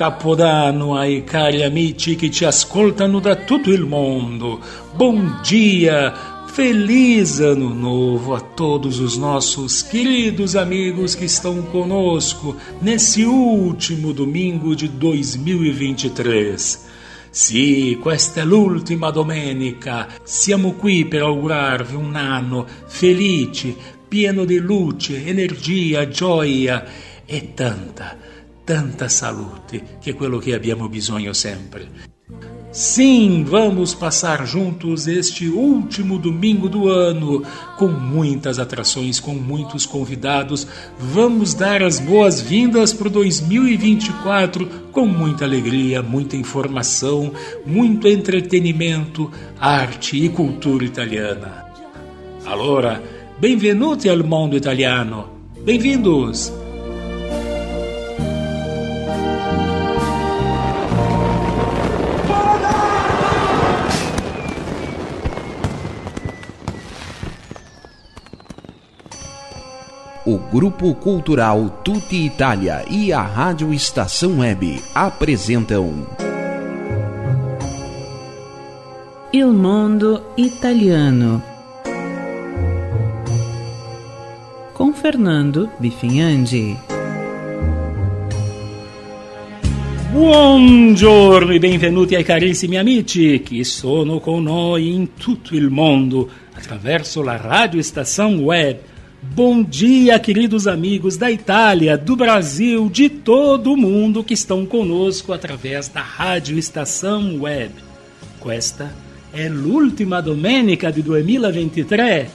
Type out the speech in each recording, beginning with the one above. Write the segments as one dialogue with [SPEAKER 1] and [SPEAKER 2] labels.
[SPEAKER 1] Capodanno ai cari amici che ci ascoltano da tutto il mondo. Bom dia, feliz ano novo a todos os nossos queridos amigos que estão conosco nesse último domingo de 2023. Sì, questa è l'ultima domenica. Siamo qui per augurarvi un anno felice, pieno di luce, energia, gioia e tanta, tanta salute, que é quello que abbiamo bisogno sempre. Sim, vamos passar juntos este último domingo do ano, com muitas atrações, com muitos convidados. Vamos dar as boas-vindas para o 2024 com muita alegria, muita informação, muito entretenimento, arte e cultura italiana. Allora, benvenuti al mondo italiano. Bem-vindos!
[SPEAKER 2] Grupo Cultural Tutti Italia e a Rádio Estação Web apresentam
[SPEAKER 3] Il Mondo Italiano com Fernando Bifinhandi.
[SPEAKER 1] Buongiorno e benvenuti ai carissimi amici che sono con noi in tutto il mondo attraverso la radio estação web Bom dia, queridos amigos da Itália, do Brasil, de todo o mundo que estão conosco através da Rádio Estação Web. Questa é l'ultima domenica de 2023.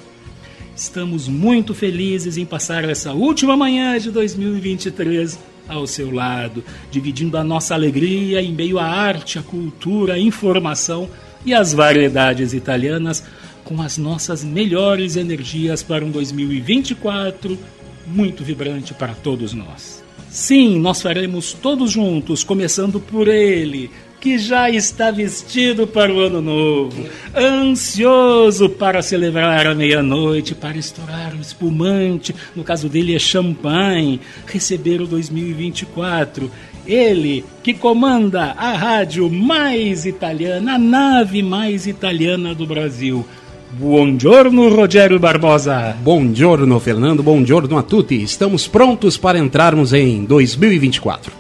[SPEAKER 1] Estamos muito felizes em passar essa última manhã de 2023 ao seu lado, dividindo a nossa alegria em meio à arte, à cultura, à informação e às variedades italianas com as nossas melhores energias para um 2024 muito vibrante para todos nós. Sim, nós faremos todos juntos, começando por ele, que já está vestido para o ano novo, ansioso para celebrar a meia-noite, para estourar o espumante, no caso dele é champanhe, receber o 2024. Ele que comanda a rádio mais italiana, a nave mais italiana do Brasil Buongiorno, Rogério Barbosa.
[SPEAKER 4] Buongiorno, Fernando. Buongiorno a tutti. Estamos prontos para entrarmos em 2024.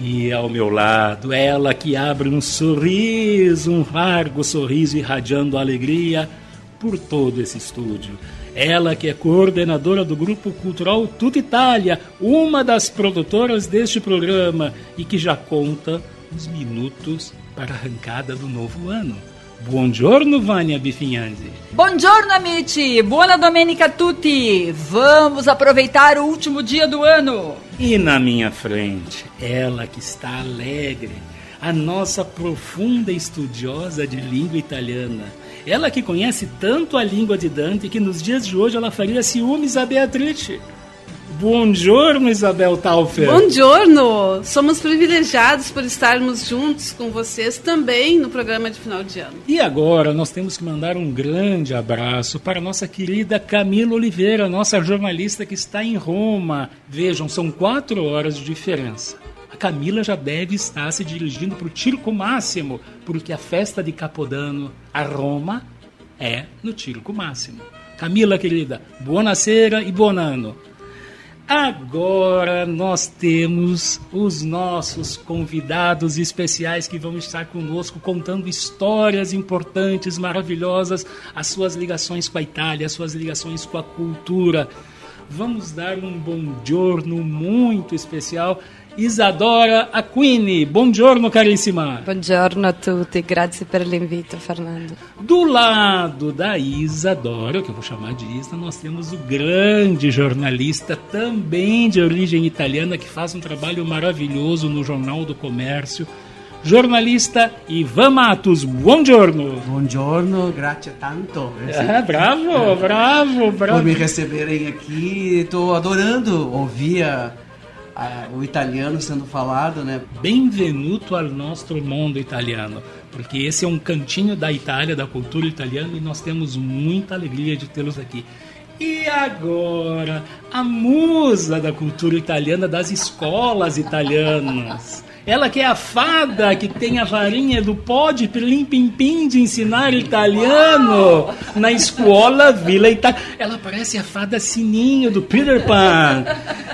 [SPEAKER 1] E ao meu lado, ela que abre um sorriso, um largo sorriso irradiando alegria por todo esse estúdio. Ela que é coordenadora do Grupo Cultural Tuta Itália, uma das produtoras deste programa e que já conta os minutos para a arrancada do novo ano. Buongiorno, Vânia Bifinhandi.
[SPEAKER 5] Buongiorno, amici. Buona domenica a tutti. Vamos aproveitar o último dia do ano.
[SPEAKER 1] E na minha frente, ela que está alegre, a nossa profunda estudiosa de língua italiana. Ela que conhece tanto a língua de Dante que nos dias de hoje ela faria ciúmes a Beatrice. Buongiorno, Isabel Taufer.
[SPEAKER 6] Buongiorno. Somos privilegiados por estarmos juntos com vocês também no programa de final de ano.
[SPEAKER 1] E agora nós temos que mandar um grande abraço para nossa querida Camila Oliveira, nossa jornalista que está em Roma. Vejam, são quatro horas de diferença. A Camila já deve estar se dirigindo para o Circo Máximo, porque a festa de Capodano a Roma é no Circo Máximo. Camila, querida, buonasera e buon ano. Agora nós temos os nossos convidados especiais que vão estar conosco contando histórias importantes, maravilhosas, as suas ligações com a Itália, as suas ligações com a cultura. Vamos dar um bom giorno muito especial Isadora Aquini. Buongiorno carissima.
[SPEAKER 7] Buongiorno a tutti, grazie per l'invito Fernando.
[SPEAKER 1] Do lado da Isadora, que eu vou chamar de Isa, nós temos o grande jornalista, também de origem italiana, que faz um trabalho maravilhoso no Jornal do Comércio, jornalista Ivan Matos. Buongiorno.
[SPEAKER 8] Buongiorno, grazie tanto.
[SPEAKER 1] Ah, bravo, bravo, bravo.
[SPEAKER 8] Por me receberem aqui, estou adorando ouvir a a, o italiano sendo falado, né?
[SPEAKER 1] Benvenuto al nostro mondo italiano, porque esse é um cantinho da Itália, da cultura italiana e nós temos muita alegria de tê-los aqui. E agora, a musa da cultura italiana, das escolas italianas. Ela que é a fada que tem a varinha do pó de pilim pim pim de ensinar italiano na escola Vila Itália. Ela parece a fada sininho do Peter Pan.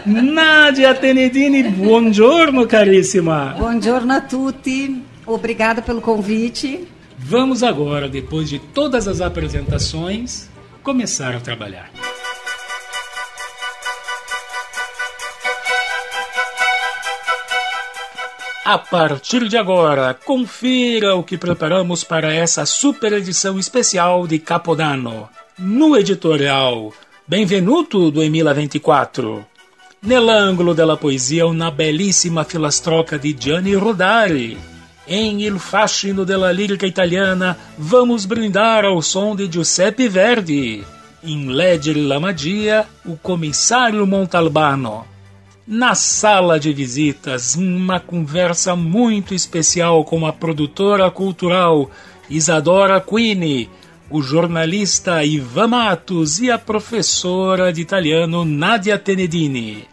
[SPEAKER 1] Nadia Tenedini, buongiorno carissima.
[SPEAKER 9] Buongiorno a tutti. Obrigada pelo convite.
[SPEAKER 1] Vamos agora, depois de todas as apresentações, começar a trabalhar. A partir de agora, confira o que preparamos para essa super edição especial de Capodano. No editorial Benvenuto do Emila 24. Nell'angolo della poesia una bellissima filastroca di Gianni Rodari. Em Il fascino della lírica italiana, vamos brindar ao som de Giuseppe Verdi. Em Leggere la magia, o comissário Montalbano na sala de visitas, uma conversa muito especial com a produtora cultural Isadora Quini, o jornalista Ivan Matos e a professora de italiano Nadia Tenedini.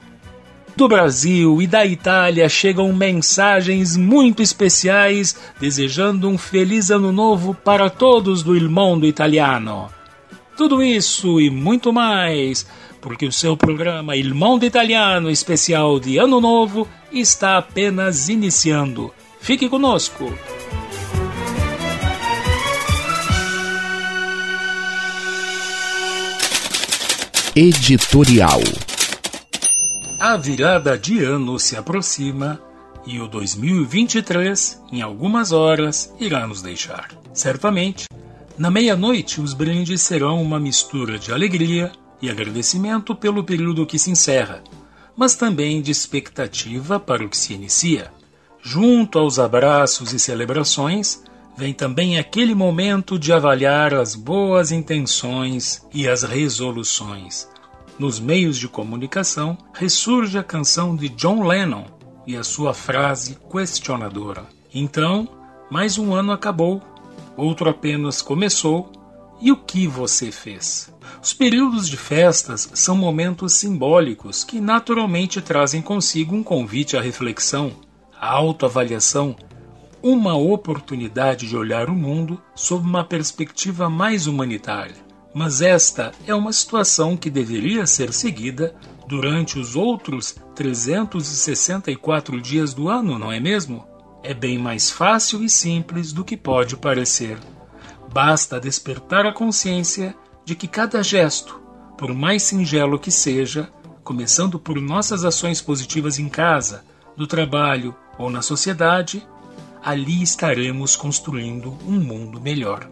[SPEAKER 1] Do Brasil e da Itália chegam mensagens muito especiais desejando um feliz ano novo para todos do Il Mondo Italiano. Tudo isso e muito mais porque o seu programa Il Mondo Italiano especial de Ano Novo está apenas iniciando. Fique conosco!
[SPEAKER 10] Editorial
[SPEAKER 1] A virada de ano se aproxima e o 2023, em algumas horas, irá nos deixar. Certamente, na meia-noite, os brindes serão uma mistura de alegria, e agradecimento pelo período que se encerra, mas também de expectativa para o que se inicia. Junto aos abraços e celebrações, vem também aquele momento de avaliar as boas intenções e as resoluções. Nos meios de comunicação, ressurge a canção de John Lennon e a sua frase questionadora. Então, mais um ano acabou, outro apenas começou, e o que você fez? Os períodos de festas são momentos simbólicos que naturalmente trazem consigo um convite à reflexão, à autoavaliação, uma oportunidade de olhar o mundo sob uma perspectiva mais humanitária. Mas esta é uma situação que deveria ser seguida durante os outros 364 dias do ano, não é mesmo? É bem mais fácil e simples do que pode parecer. Basta despertar a consciência de que cada gesto, por mais singelo que seja, começando por nossas ações positivas em casa, no trabalho ou na sociedade, ali estaremos construindo um mundo melhor.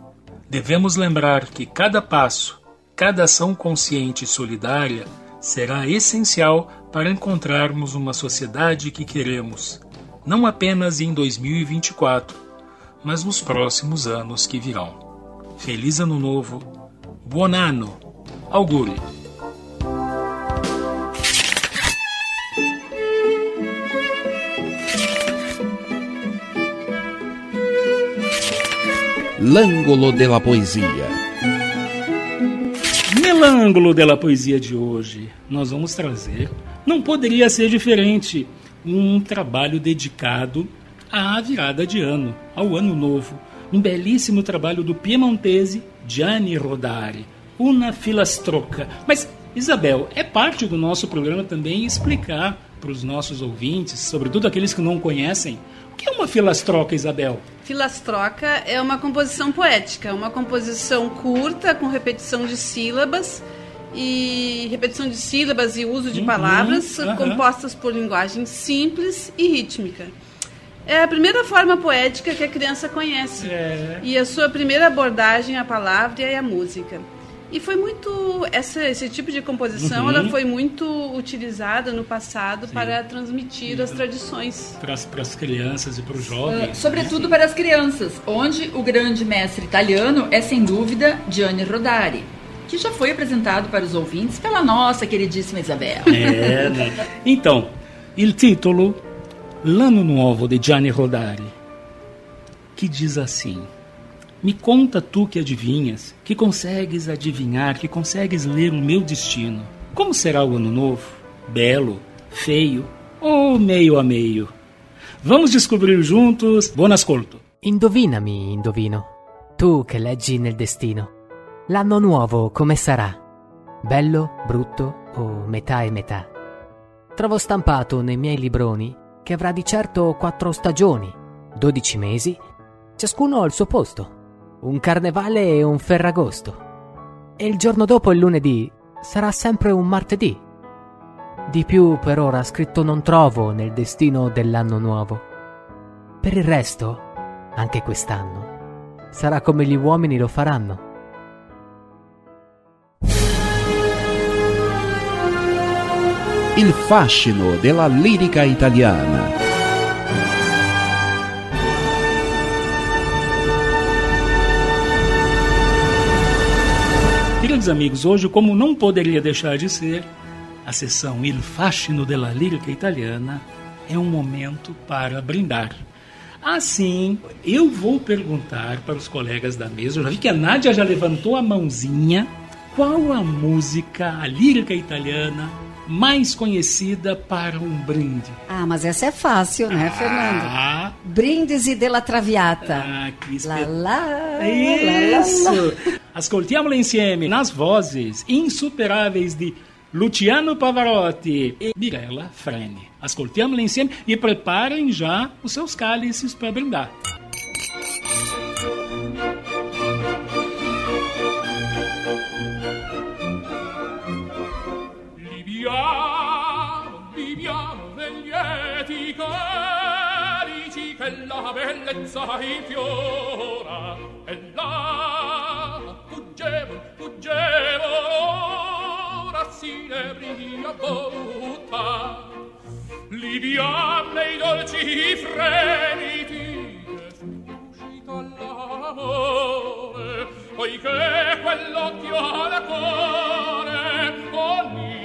[SPEAKER 1] Devemos lembrar que cada passo, cada ação consciente e solidária será essencial para encontrarmos uma sociedade que queremos, não apenas em 2024, mas nos próximos anos que virão. Feliz Ano Novo Buon anno. Auguri.
[SPEAKER 10] L'angolo della poesia.
[SPEAKER 1] Nell'angolo della poesia de hoje, nós vamos trazer, não poderia ser diferente, um trabalho dedicado à virada de ano, ao ano novo. Um belíssimo trabalho do piemontese Gianni Rodari, Una Filastroca. Mas, Isabel, é parte do nosso programa também explicar para os nossos ouvintes, sobretudo aqueles que não conhecem, o que é uma filastroca, Isabel?
[SPEAKER 6] Filastroca é uma composição poética, uma composição curta com repetição de sílabas e repetição de sílabas e uso de
[SPEAKER 1] Uhum,
[SPEAKER 6] palavras
[SPEAKER 1] aham.
[SPEAKER 6] compostas por linguagem simples e rítmica. É a primeira forma poética que a criança conhece
[SPEAKER 1] É.
[SPEAKER 6] e a sua primeira abordagem à palavra e à música. E foi muito essa, esse tipo de composição,
[SPEAKER 1] Uhum.
[SPEAKER 6] ela foi muito utilizada no passado para transmitir as tradições.
[SPEAKER 1] Para as crianças e para os
[SPEAKER 5] Ah,
[SPEAKER 1] jovens.
[SPEAKER 5] sobretudo para as crianças, onde o grande mestre italiano é sem dúvida Gianni Rodari, que já foi apresentado para os ouvintes pela nossa queridíssima Isabel.
[SPEAKER 1] É, né? Então, il titolo L'anno nuovo di Gianni Rodari, que diz assim: Me conta tu que adivinhas, que consegues adivinhar, que consegues ler o meu destino. Como será o ano novo? Belo, feio ou meio a meio? Vamos descobrir juntos. Buon ascolto.
[SPEAKER 11] Indovinami, indovino. Tu che leggi nel destino. L'anno nuovo come sarà? Bello, brutto o metà e metà? Trovo stampato nei miei libroni che avrà di certo quattro stagioni, dodici mesi, ciascuno al suo posto, un carnevale e un ferragosto. E il giorno dopo il lunedì sarà sempre un martedì. Di più per ora scritto non trovo nel destino dell'anno nuovo. Per il resto, anche quest'anno, sarà come gli uomini lo faranno.
[SPEAKER 10] Il fascino della lirica italiana.
[SPEAKER 1] Queridos amigos, hoje, como não poderia deixar de ser, a sessão Il Fascino della Lírica Italiana é um momento para brindar. Assim, eu vou perguntar para os colegas da mesa, eu já vi que a Nádia já levantou a mãozinha, qual a música, a lírica italiana, mais conhecida para um brinde?
[SPEAKER 9] Ah, mas essa é fácil, né, Fernando?
[SPEAKER 1] Ah,
[SPEAKER 9] Brindisi della Traviata.
[SPEAKER 1] ah, que
[SPEAKER 9] Lá,
[SPEAKER 1] espetáculo.
[SPEAKER 9] lá, lá, lá, lá.
[SPEAKER 1] Isso! Ascoltiamola insieme nas vozes insuperáveis de Luciano Pavarotti e Mirella Freni. Ascoltiamola insieme e preparem já os seus cálices para brindar.
[SPEAKER 12] viviamo, viviamo negli lieti carici che la bellezza infiora. E là fuggevo, fuggevo ora si nebria voluta liviam nei dolci fremiti che suscita l'amore poiché quell'occhio al cuore
[SPEAKER 1] ogni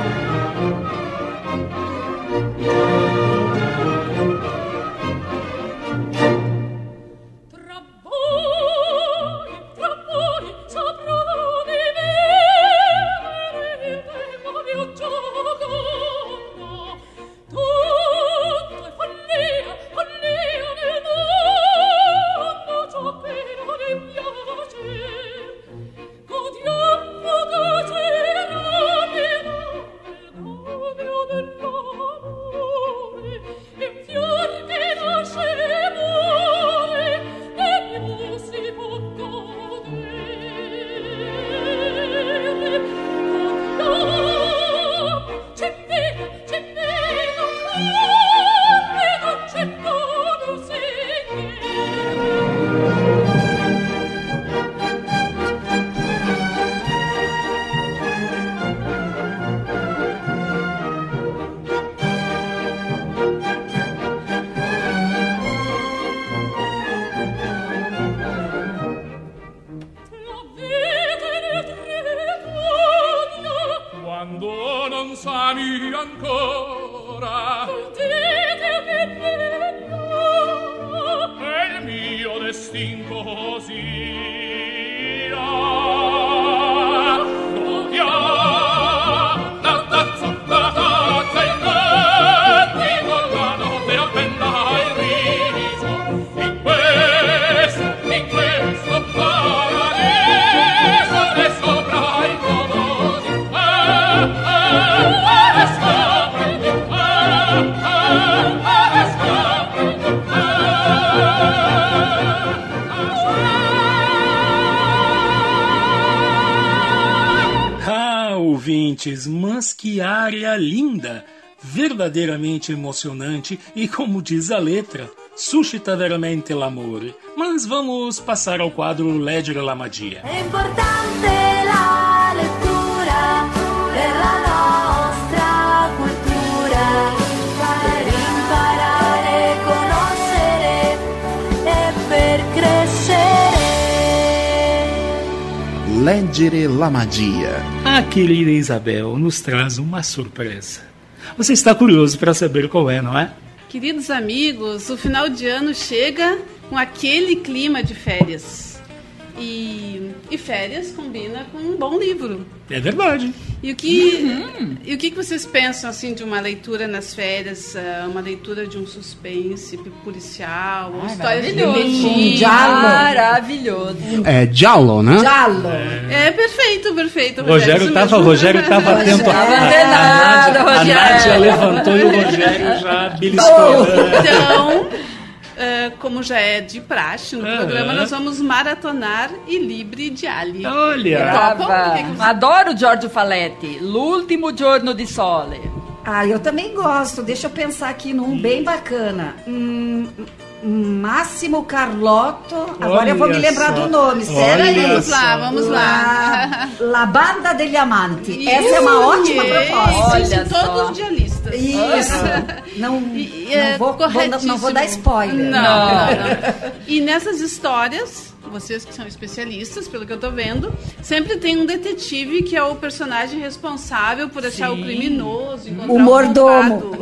[SPEAKER 1] Verdadeiramente emocionante e, como diz a letra, suscita veramente l'amore. Mas vamos passar ao quadro Leggere la magia.
[SPEAKER 13] È importante la lettura per la nostra cultura, per imparare, conoscere e per crescere.
[SPEAKER 10] Leggere la magia.
[SPEAKER 1] A querida Isabel nos traz uma surpresa. Você está curioso para saber qual é, não é?
[SPEAKER 6] Queridos amigos, o final de ano chega com aquele clima de férias. E, e férias combina com um bom livro.
[SPEAKER 1] É verdade.
[SPEAKER 6] E o que, e o que que vocês pensam assim de uma leitura nas férias, ah, uma leitura de um suspense policial, ou
[SPEAKER 5] Ai,
[SPEAKER 6] história de
[SPEAKER 5] maravilhoso.
[SPEAKER 6] detetive?
[SPEAKER 5] Giallo. Maravilhoso.
[SPEAKER 4] É Giallo, né?
[SPEAKER 5] Giallo.
[SPEAKER 6] É perfeito, perfeito.
[SPEAKER 1] Rogério
[SPEAKER 6] isso
[SPEAKER 1] tava,
[SPEAKER 6] mesmo.
[SPEAKER 1] Rogério tava atento a, a, a,
[SPEAKER 5] Nada,
[SPEAKER 1] Nádia, a
[SPEAKER 5] Rogério.
[SPEAKER 1] Nádia levantou e o Rogério já beliscou.
[SPEAKER 6] Então, eh, como já é de praxe no programa, nós vamos maratonar e Libre de Ali.
[SPEAKER 1] Olha.
[SPEAKER 6] Topam?
[SPEAKER 5] Brava.
[SPEAKER 6] O que que você-
[SPEAKER 5] Adoro Giorgio Faletti. L'ultimo giorno di sole.
[SPEAKER 9] Ah, eu também gosto. Deixa eu pensar aqui num bem bacana. Hum, Máximo Carlotto. Agora eu vou me
[SPEAKER 1] Olha
[SPEAKER 9] lembrar
[SPEAKER 1] só.
[SPEAKER 9] do nome. Espera
[SPEAKER 1] Olha
[SPEAKER 9] aí.
[SPEAKER 6] Vamos lá, vamos lá.
[SPEAKER 9] La, La Banda degli Amanti. Essa é uma ótima proposta.
[SPEAKER 6] Isso,
[SPEAKER 5] Olha
[SPEAKER 6] todos dialistas.
[SPEAKER 9] Isso. Não,
[SPEAKER 6] E,
[SPEAKER 9] não,
[SPEAKER 6] é
[SPEAKER 9] vou, vou- não vou dar spoiler.
[SPEAKER 6] Não, não, não. E nessas histórias, vocês que são especialistas, pelo que eu tô vendo, sempre tem um detetive que é o personagem responsável por achar o criminoso, encontrar
[SPEAKER 9] O mordomo.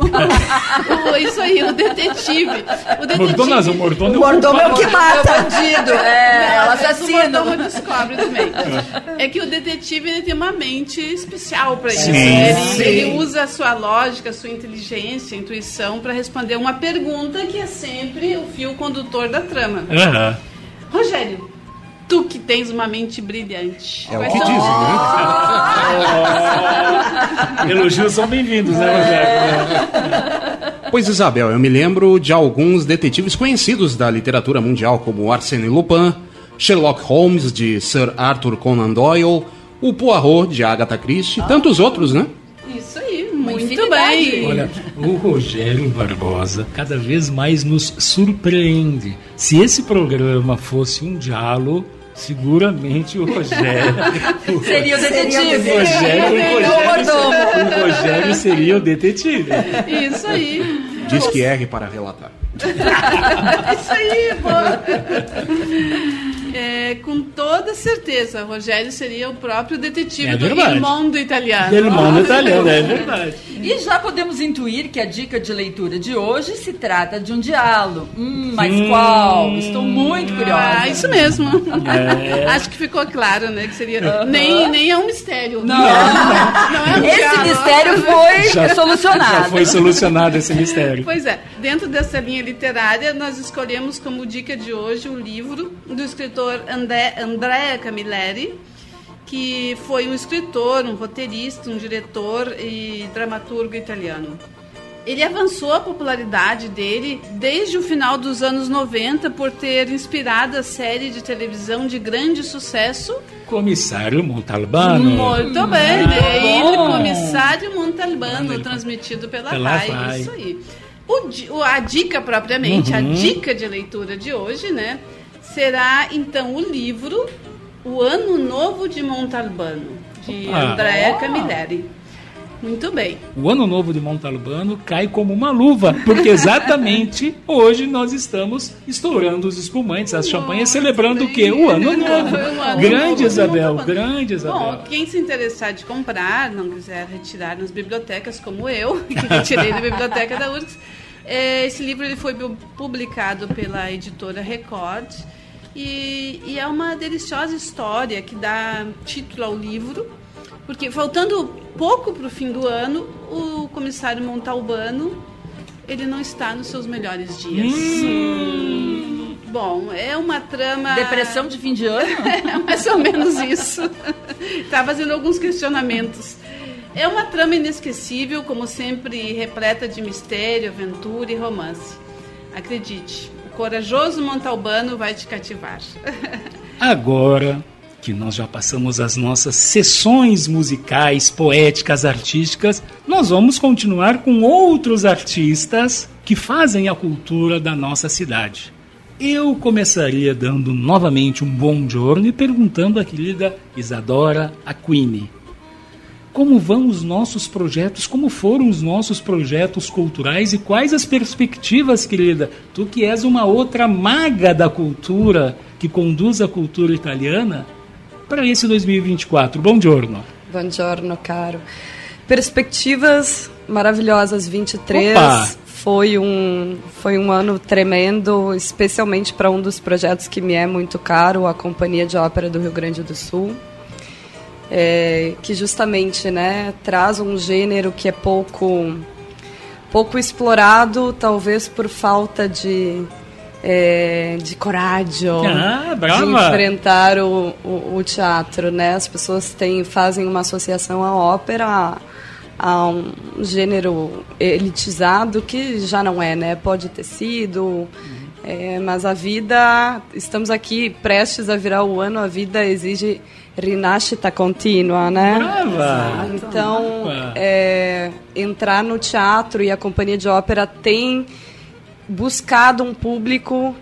[SPEAKER 6] O- Isso aí, o detetive. O detetive.
[SPEAKER 1] O mordomo,
[SPEAKER 9] O mordomo é o que mata.
[SPEAKER 5] Bandido. É, o
[SPEAKER 6] Às vezes
[SPEAKER 5] assassino.
[SPEAKER 6] O mordomo descobre também. É que o detetive ele tem uma mente especial para isso.
[SPEAKER 1] Sim.
[SPEAKER 6] Ele,
[SPEAKER 9] Sim.
[SPEAKER 6] ele usa a sua lógica, a sua inteligência, a intuição para responder uma pergunta que é sempre o fio condutor da trama.
[SPEAKER 1] Aham.
[SPEAKER 6] Rogério, tu que tens uma mente brilhante.
[SPEAKER 4] É o que
[SPEAKER 6] são-
[SPEAKER 4] dizem, né?
[SPEAKER 1] Elogios são bem-vindos, né, Rogério?
[SPEAKER 4] Pois, Isabel, eu me lembro de alguns detetives conhecidos da literatura mundial, como Arsène Lupin, Sherlock Holmes, de Sir Arthur Conan Doyle, o Poirot, de Agatha Christie, e tantos outros, né?
[SPEAKER 6] Isso aí, muito bem.
[SPEAKER 1] Olha, o Rogério Barbosa cada vez mais nos surpreende. Se esse programa fosse um diálogo, seguramente o Rogério. o
[SPEAKER 5] Seria o detetive.
[SPEAKER 1] o Rogério, o Rogério, o Rogério seria o detetive.
[SPEAKER 6] Isso aí.
[SPEAKER 4] Diz que erre para relatar.
[SPEAKER 6] Isso aí, boa. É, com toda certeza, Rogério seria o próprio detetive
[SPEAKER 1] É
[SPEAKER 6] do Mondo Italiano.
[SPEAKER 1] Ele manda italiano, é verdade.
[SPEAKER 5] E já podemos intuir que a dica de leitura de hoje se trata de um diálogo. Hum, mas
[SPEAKER 1] Hum.
[SPEAKER 5] qual? Estou muito curiosa.
[SPEAKER 6] Ah, isso mesmo.
[SPEAKER 1] É.
[SPEAKER 6] Acho que ficou claro, né? Que seria. Nem, nem é um mistério.
[SPEAKER 5] Não.
[SPEAKER 6] Não é um
[SPEAKER 5] Esse
[SPEAKER 6] diálogo.
[SPEAKER 5] mistério foi solucionado.
[SPEAKER 1] Já foi solucionado esse mistério.
[SPEAKER 6] Pois é, dentro dessa linha literária, nós escolhemos como dica de hoje o livro do escritor André, Andrea Camilleri, que foi um escritor, um roteirista, um diretor e dramaturgo italiano. Ele avançou a popularidade dele desde o final dos anos 90 por ter inspirado a série de televisão de grande sucesso
[SPEAKER 1] Comissário Montalbano.
[SPEAKER 6] muito bem,
[SPEAKER 5] bom.
[SPEAKER 6] E Comissário Montalbano, transmitido pela,
[SPEAKER 1] Pela
[SPEAKER 6] RAI.
[SPEAKER 1] RAI.
[SPEAKER 6] Isso aí. O a dica propriamente, a
[SPEAKER 1] Uhum.
[SPEAKER 6] dica de leitura de hoje, né? Será então o livro O Ano Novo de Montalbano, de
[SPEAKER 1] Opa.
[SPEAKER 6] Andrea Camilleri. Muito bem.
[SPEAKER 1] O Ano Novo de Montalbano cai como uma luva, porque exatamente hoje nós estamos estourando os espumantes, as champanhes, celebrando o quê? O Ano Novo.
[SPEAKER 6] O Ano
[SPEAKER 1] Grande
[SPEAKER 6] Novo
[SPEAKER 1] Isabel, grande Isabel.
[SPEAKER 6] Bom, quem se interessar de comprar, não quiser retirar nas bibliotecas, como eu, que retirei da biblioteca da URGS, eh, esse livro ele foi publicado pela editora Record E, e é uma deliciosa história que dá título ao livro, porque faltando pouco para o fim do ano, o comissário Montalbano ele não está nos seus melhores dias. Bom, é uma trama.
[SPEAKER 5] Depressão de fim de ano?
[SPEAKER 6] é mais ou menos isso. Está fazendo alguns questionamentos. É uma trama inesquecível, como sempre, repleta de mistério, aventura e romance. Acredite, o corajoso Montalbano vai te cativar.
[SPEAKER 1] Agora que nós já passamos as nossas sessões musicais, poéticas, artísticas, nós vamos continuar com outros artistas que fazem a cultura da nossa cidade. Eu começaria dando novamente um bom giorno e perguntando à querida Isadora Aquini. Como vão os nossos projetos? Como foram os nossos projetos culturais e quais as perspectivas, querida? Tu que és uma outra maga da cultura que conduz a cultura italiana para esse 2024. Bom giorno.
[SPEAKER 7] Buongiorno, caro. Perspectivas maravilhosas 23.
[SPEAKER 1] Opa!
[SPEAKER 7] Foi um, foi um ano tremendo, especialmente para um dos projetos que me é muito caro, a Companhia de Ópera do Rio Grande do Sul. É, que justamente né, traz um gênero que é pouco, pouco explorado, talvez por falta de, é, de coragem
[SPEAKER 1] Ah,
[SPEAKER 7] de enfrentar o, o, o teatro. Né? As pessoas têm, fazem uma associação à ópera, a, a um gênero elitizado, que já não é, né? pode ter sido. é, mas a vida, estamos aqui prestes a virar o ano, a vida exige rinascita contínua, né?
[SPEAKER 1] Brava!
[SPEAKER 7] Então,
[SPEAKER 1] Brava!
[SPEAKER 7] é, entrar no teatro e a companhia de ópera tem buscado um público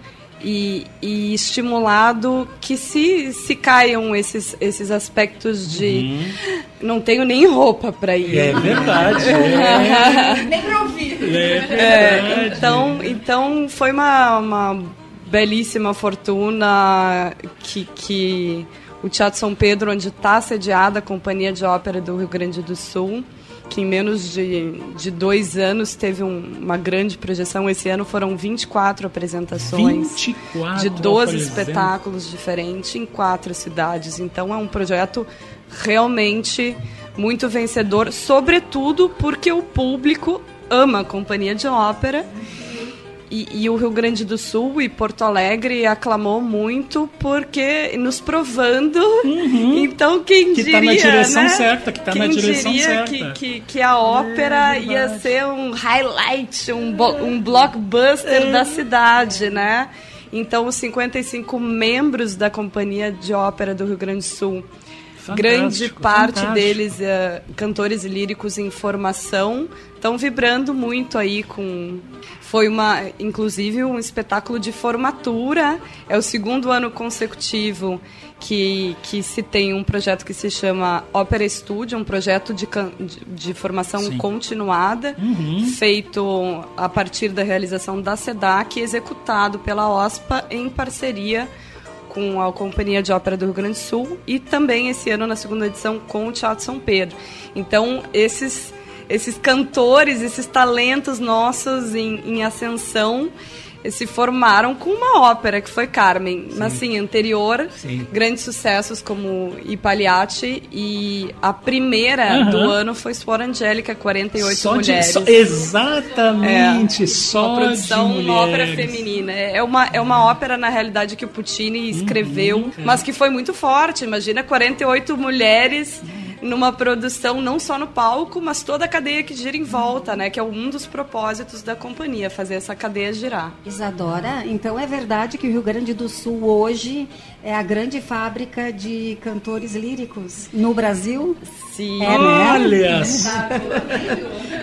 [SPEAKER 7] e, e estimulado que se, se caiam esses, esses aspectos de não tenho nem roupa para ir.
[SPEAKER 1] É verdade, é.
[SPEAKER 5] Nem pra ouvir.
[SPEAKER 1] É
[SPEAKER 7] É, então, então foi uma, uma belíssima fortuna que, que o Teatro São Pedro, onde está sediada a Companhia de Ópera do Rio Grande do Sul, que em menos de, de dois anos teve um- uma grande projeção. Esse ano foram 24 apresentações
[SPEAKER 1] 24
[SPEAKER 7] de 12
[SPEAKER 1] apresenta-
[SPEAKER 7] espetáculos diferentes em quatro cidades. Então é um projeto realmente muito vencedor, sobretudo porque o público ama a companhia de ópera. E, e o Rio Grande do Sul e Porto Alegre aclamou muito porque nos provando. Então quem
[SPEAKER 1] Uhum. Que tá
[SPEAKER 7] diria,
[SPEAKER 1] na direção
[SPEAKER 7] né?
[SPEAKER 1] certa, que tá na
[SPEAKER 7] Quem
[SPEAKER 1] direção
[SPEAKER 7] diria
[SPEAKER 1] certa.
[SPEAKER 7] Que, que, que a ópera
[SPEAKER 1] É
[SPEAKER 7] ia ser um highlight, um, um blockbuster
[SPEAKER 1] É.
[SPEAKER 7] da cidade, né? Então, os 55 membros da Companhia de Ópera do Rio Grande do Sul, grande parte
[SPEAKER 1] fantástico.
[SPEAKER 7] deles eh, cantores líricos em formação, estão vibrando muito aí com. Foi uma, inclusive, um espetáculo de formatura. É o segundo ano consecutivo que, que se tem um projeto que se chama Ópera Studio, um projeto de, de, de formação
[SPEAKER 1] Sim.
[SPEAKER 7] continuada,
[SPEAKER 1] Uhum.
[SPEAKER 7] feito a partir da realização da SEDAC, executado pela OSPA em parceria com a Companhia de Ópera do Rio Grande do Sul e também esse ano na segunda edição com o Teatro São Pedro. Então, esses esses cantores, esses talentos nossos em, em ascensão se formaram com uma ópera que foi Carmen, mas sim, anterior,
[SPEAKER 1] Sim.
[SPEAKER 7] grandes sucessos como I Pagliacci e a primeira do ano foi Suor Angélica, 48
[SPEAKER 1] Só de-
[SPEAKER 7] mulheres.
[SPEAKER 1] só- exatamente, só
[SPEAKER 7] uma produção,
[SPEAKER 1] de
[SPEAKER 7] uma ópera feminina. É uma, é uma ópera, na realidade, que o Puccini escreveu,
[SPEAKER 1] é.
[SPEAKER 7] mas que foi muito forte. Imagina 48 mulheres numa produção, não só no palco, mas toda a cadeia que gira em volta, né? Que é um dos propósitos da companhia, fazer essa cadeia girar.
[SPEAKER 9] Isadora, então é verdade que o Rio Grande do Sul hoje é a grande fábrica de cantores líricos no Brasil?
[SPEAKER 7] Sim.
[SPEAKER 9] É, né?
[SPEAKER 1] Olha!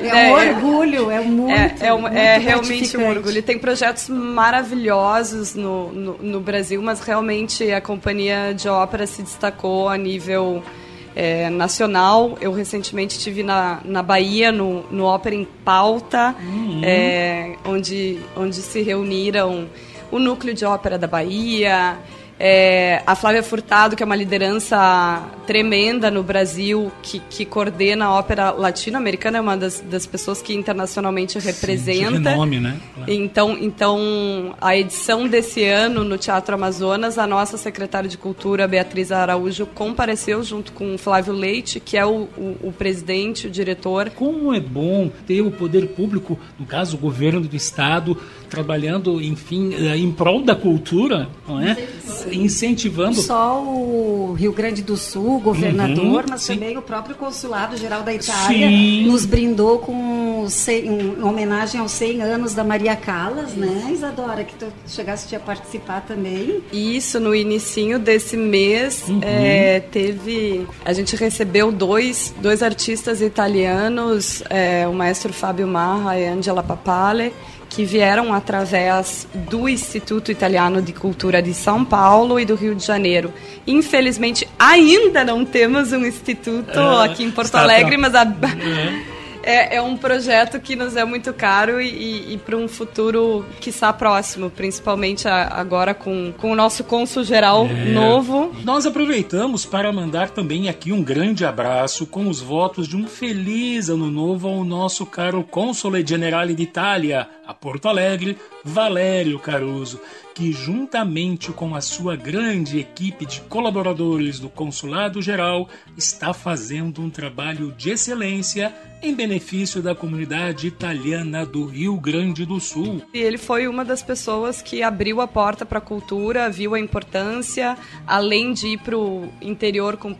[SPEAKER 9] É
[SPEAKER 7] É,
[SPEAKER 9] um
[SPEAKER 7] é-
[SPEAKER 9] orgulho, é muito.
[SPEAKER 7] É, é, uma-
[SPEAKER 9] muito
[SPEAKER 7] é realmente um orgulho. Tem projetos maravilhosos no, no, no Brasil, mas realmente a companhia de ópera se destacou a nível é, nacional. Eu recentemente estive na, na Bahia, no, no Ópera em Pauta, é, onde, onde se reuniram o núcleo de ópera da Bahia. É, a Flávia Furtado, que é uma liderança tremenda no Brasil, que, que coordena a ópera latino-americana, é uma das, das pessoas que internacionalmente representa.
[SPEAKER 1] de renome, né?
[SPEAKER 7] Então, então, a edição desse ano no Teatro Amazonas, a nossa secretária de Cultura, Beatriz Araújo, compareceu junto com o Flávio Leite, que é o, o, o presidente, o diretor.
[SPEAKER 1] Como é bom ter o poder público, no caso o governo do estado, trabalhando, enfim, eh, em prol da cultura, não é? Incentivando.
[SPEAKER 9] Só o Rio Grande do Sul, o governador,
[SPEAKER 1] Uhum,
[SPEAKER 9] mas
[SPEAKER 1] sim.
[SPEAKER 9] também o próprio Consulado Geral da Itália
[SPEAKER 1] Sim.
[SPEAKER 9] nos brindou com os cem- em homenagem aos 100 anos da Maria Callas, né, Isadora? Que tu chegaste a participar também.
[SPEAKER 7] Isso, no inicinho desse mês,
[SPEAKER 9] Uhum.
[SPEAKER 7] é, teve. A gente recebeu dois, dois artistas italianos, é, o maestro Fábio Marra e Angela Papale, que vieram através do Instituto Italiano de Cultura de São Paulo e do Rio de Janeiro. Infelizmente, ainda não temos um instituto
[SPEAKER 1] Ah,
[SPEAKER 7] aqui em Porto Alegre, mas a, é, é um projeto que nos é muito caro e, e, para um futuro que está próximo, principalmente a- agora com, com o nosso cônsul geral
[SPEAKER 1] É.
[SPEAKER 7] novo.
[SPEAKER 1] Nós aproveitamos para mandar também aqui um grande abraço com os votos de um feliz ano novo ao nosso caro Console Generale d'Italia, a Porto Alegre, Valério Caruso, que juntamente com a sua grande equipe de colaboradores do Consulado Geral está fazendo um trabalho de excelência em benefício da comunidade italiana do Rio Grande do Sul.
[SPEAKER 7] E ele foi uma das pessoas que abriu a porta para a cultura, viu a importância, além de ir para o interior com,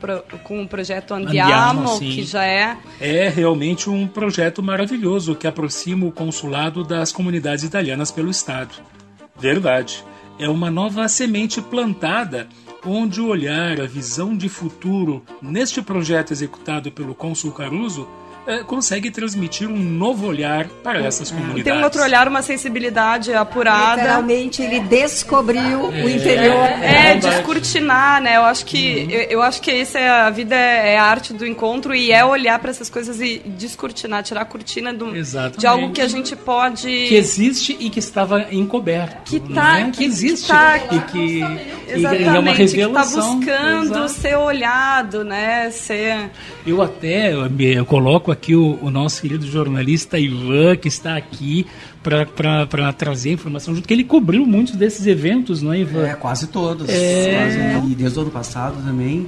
[SPEAKER 7] com o projeto Andiamo,
[SPEAKER 1] Andiamo,
[SPEAKER 7] que já é
[SPEAKER 1] É realmente um projeto maravilhoso que aproxima o consulado das comunidades italianas pelo estado. Verdade. É uma nova semente plantada onde o olhar, a visão de futuro neste projeto executado pelo cônsul Caruso eh, consegue transmitir um novo olhar para essas comunidades.
[SPEAKER 7] tem um outro olhar, uma sensibilidade apurada.
[SPEAKER 9] Literalmente, ele descobriu
[SPEAKER 1] É.
[SPEAKER 9] o interior.
[SPEAKER 7] É, descortinar, né? Eu acho que eu, eu acho que isso é a vida é, é a arte do encontro e é olhar para essas coisas e descortinar, tirar a cortina do,
[SPEAKER 1] Exatamente.
[SPEAKER 7] de algo que a gente pode
[SPEAKER 1] que existe e que estava encoberto.
[SPEAKER 7] Que tá-
[SPEAKER 1] né?
[SPEAKER 7] que-
[SPEAKER 1] que existe
[SPEAKER 7] que tá-
[SPEAKER 1] e que e
[SPEAKER 7] exatamente
[SPEAKER 1] é uma
[SPEAKER 7] que está
[SPEAKER 1] revelação.
[SPEAKER 7] buscando
[SPEAKER 1] Exato.
[SPEAKER 7] ser olhado, né? Ser
[SPEAKER 1] Eu até eu coloco aqui o, o nosso querido jornalista Ivan, que está aqui para trazer informação junto, que ele cobriu muitos desses eventos, não é, Ivan?
[SPEAKER 8] É, quase todos.
[SPEAKER 1] É.
[SPEAKER 8] Quase, e desde o ano passado também.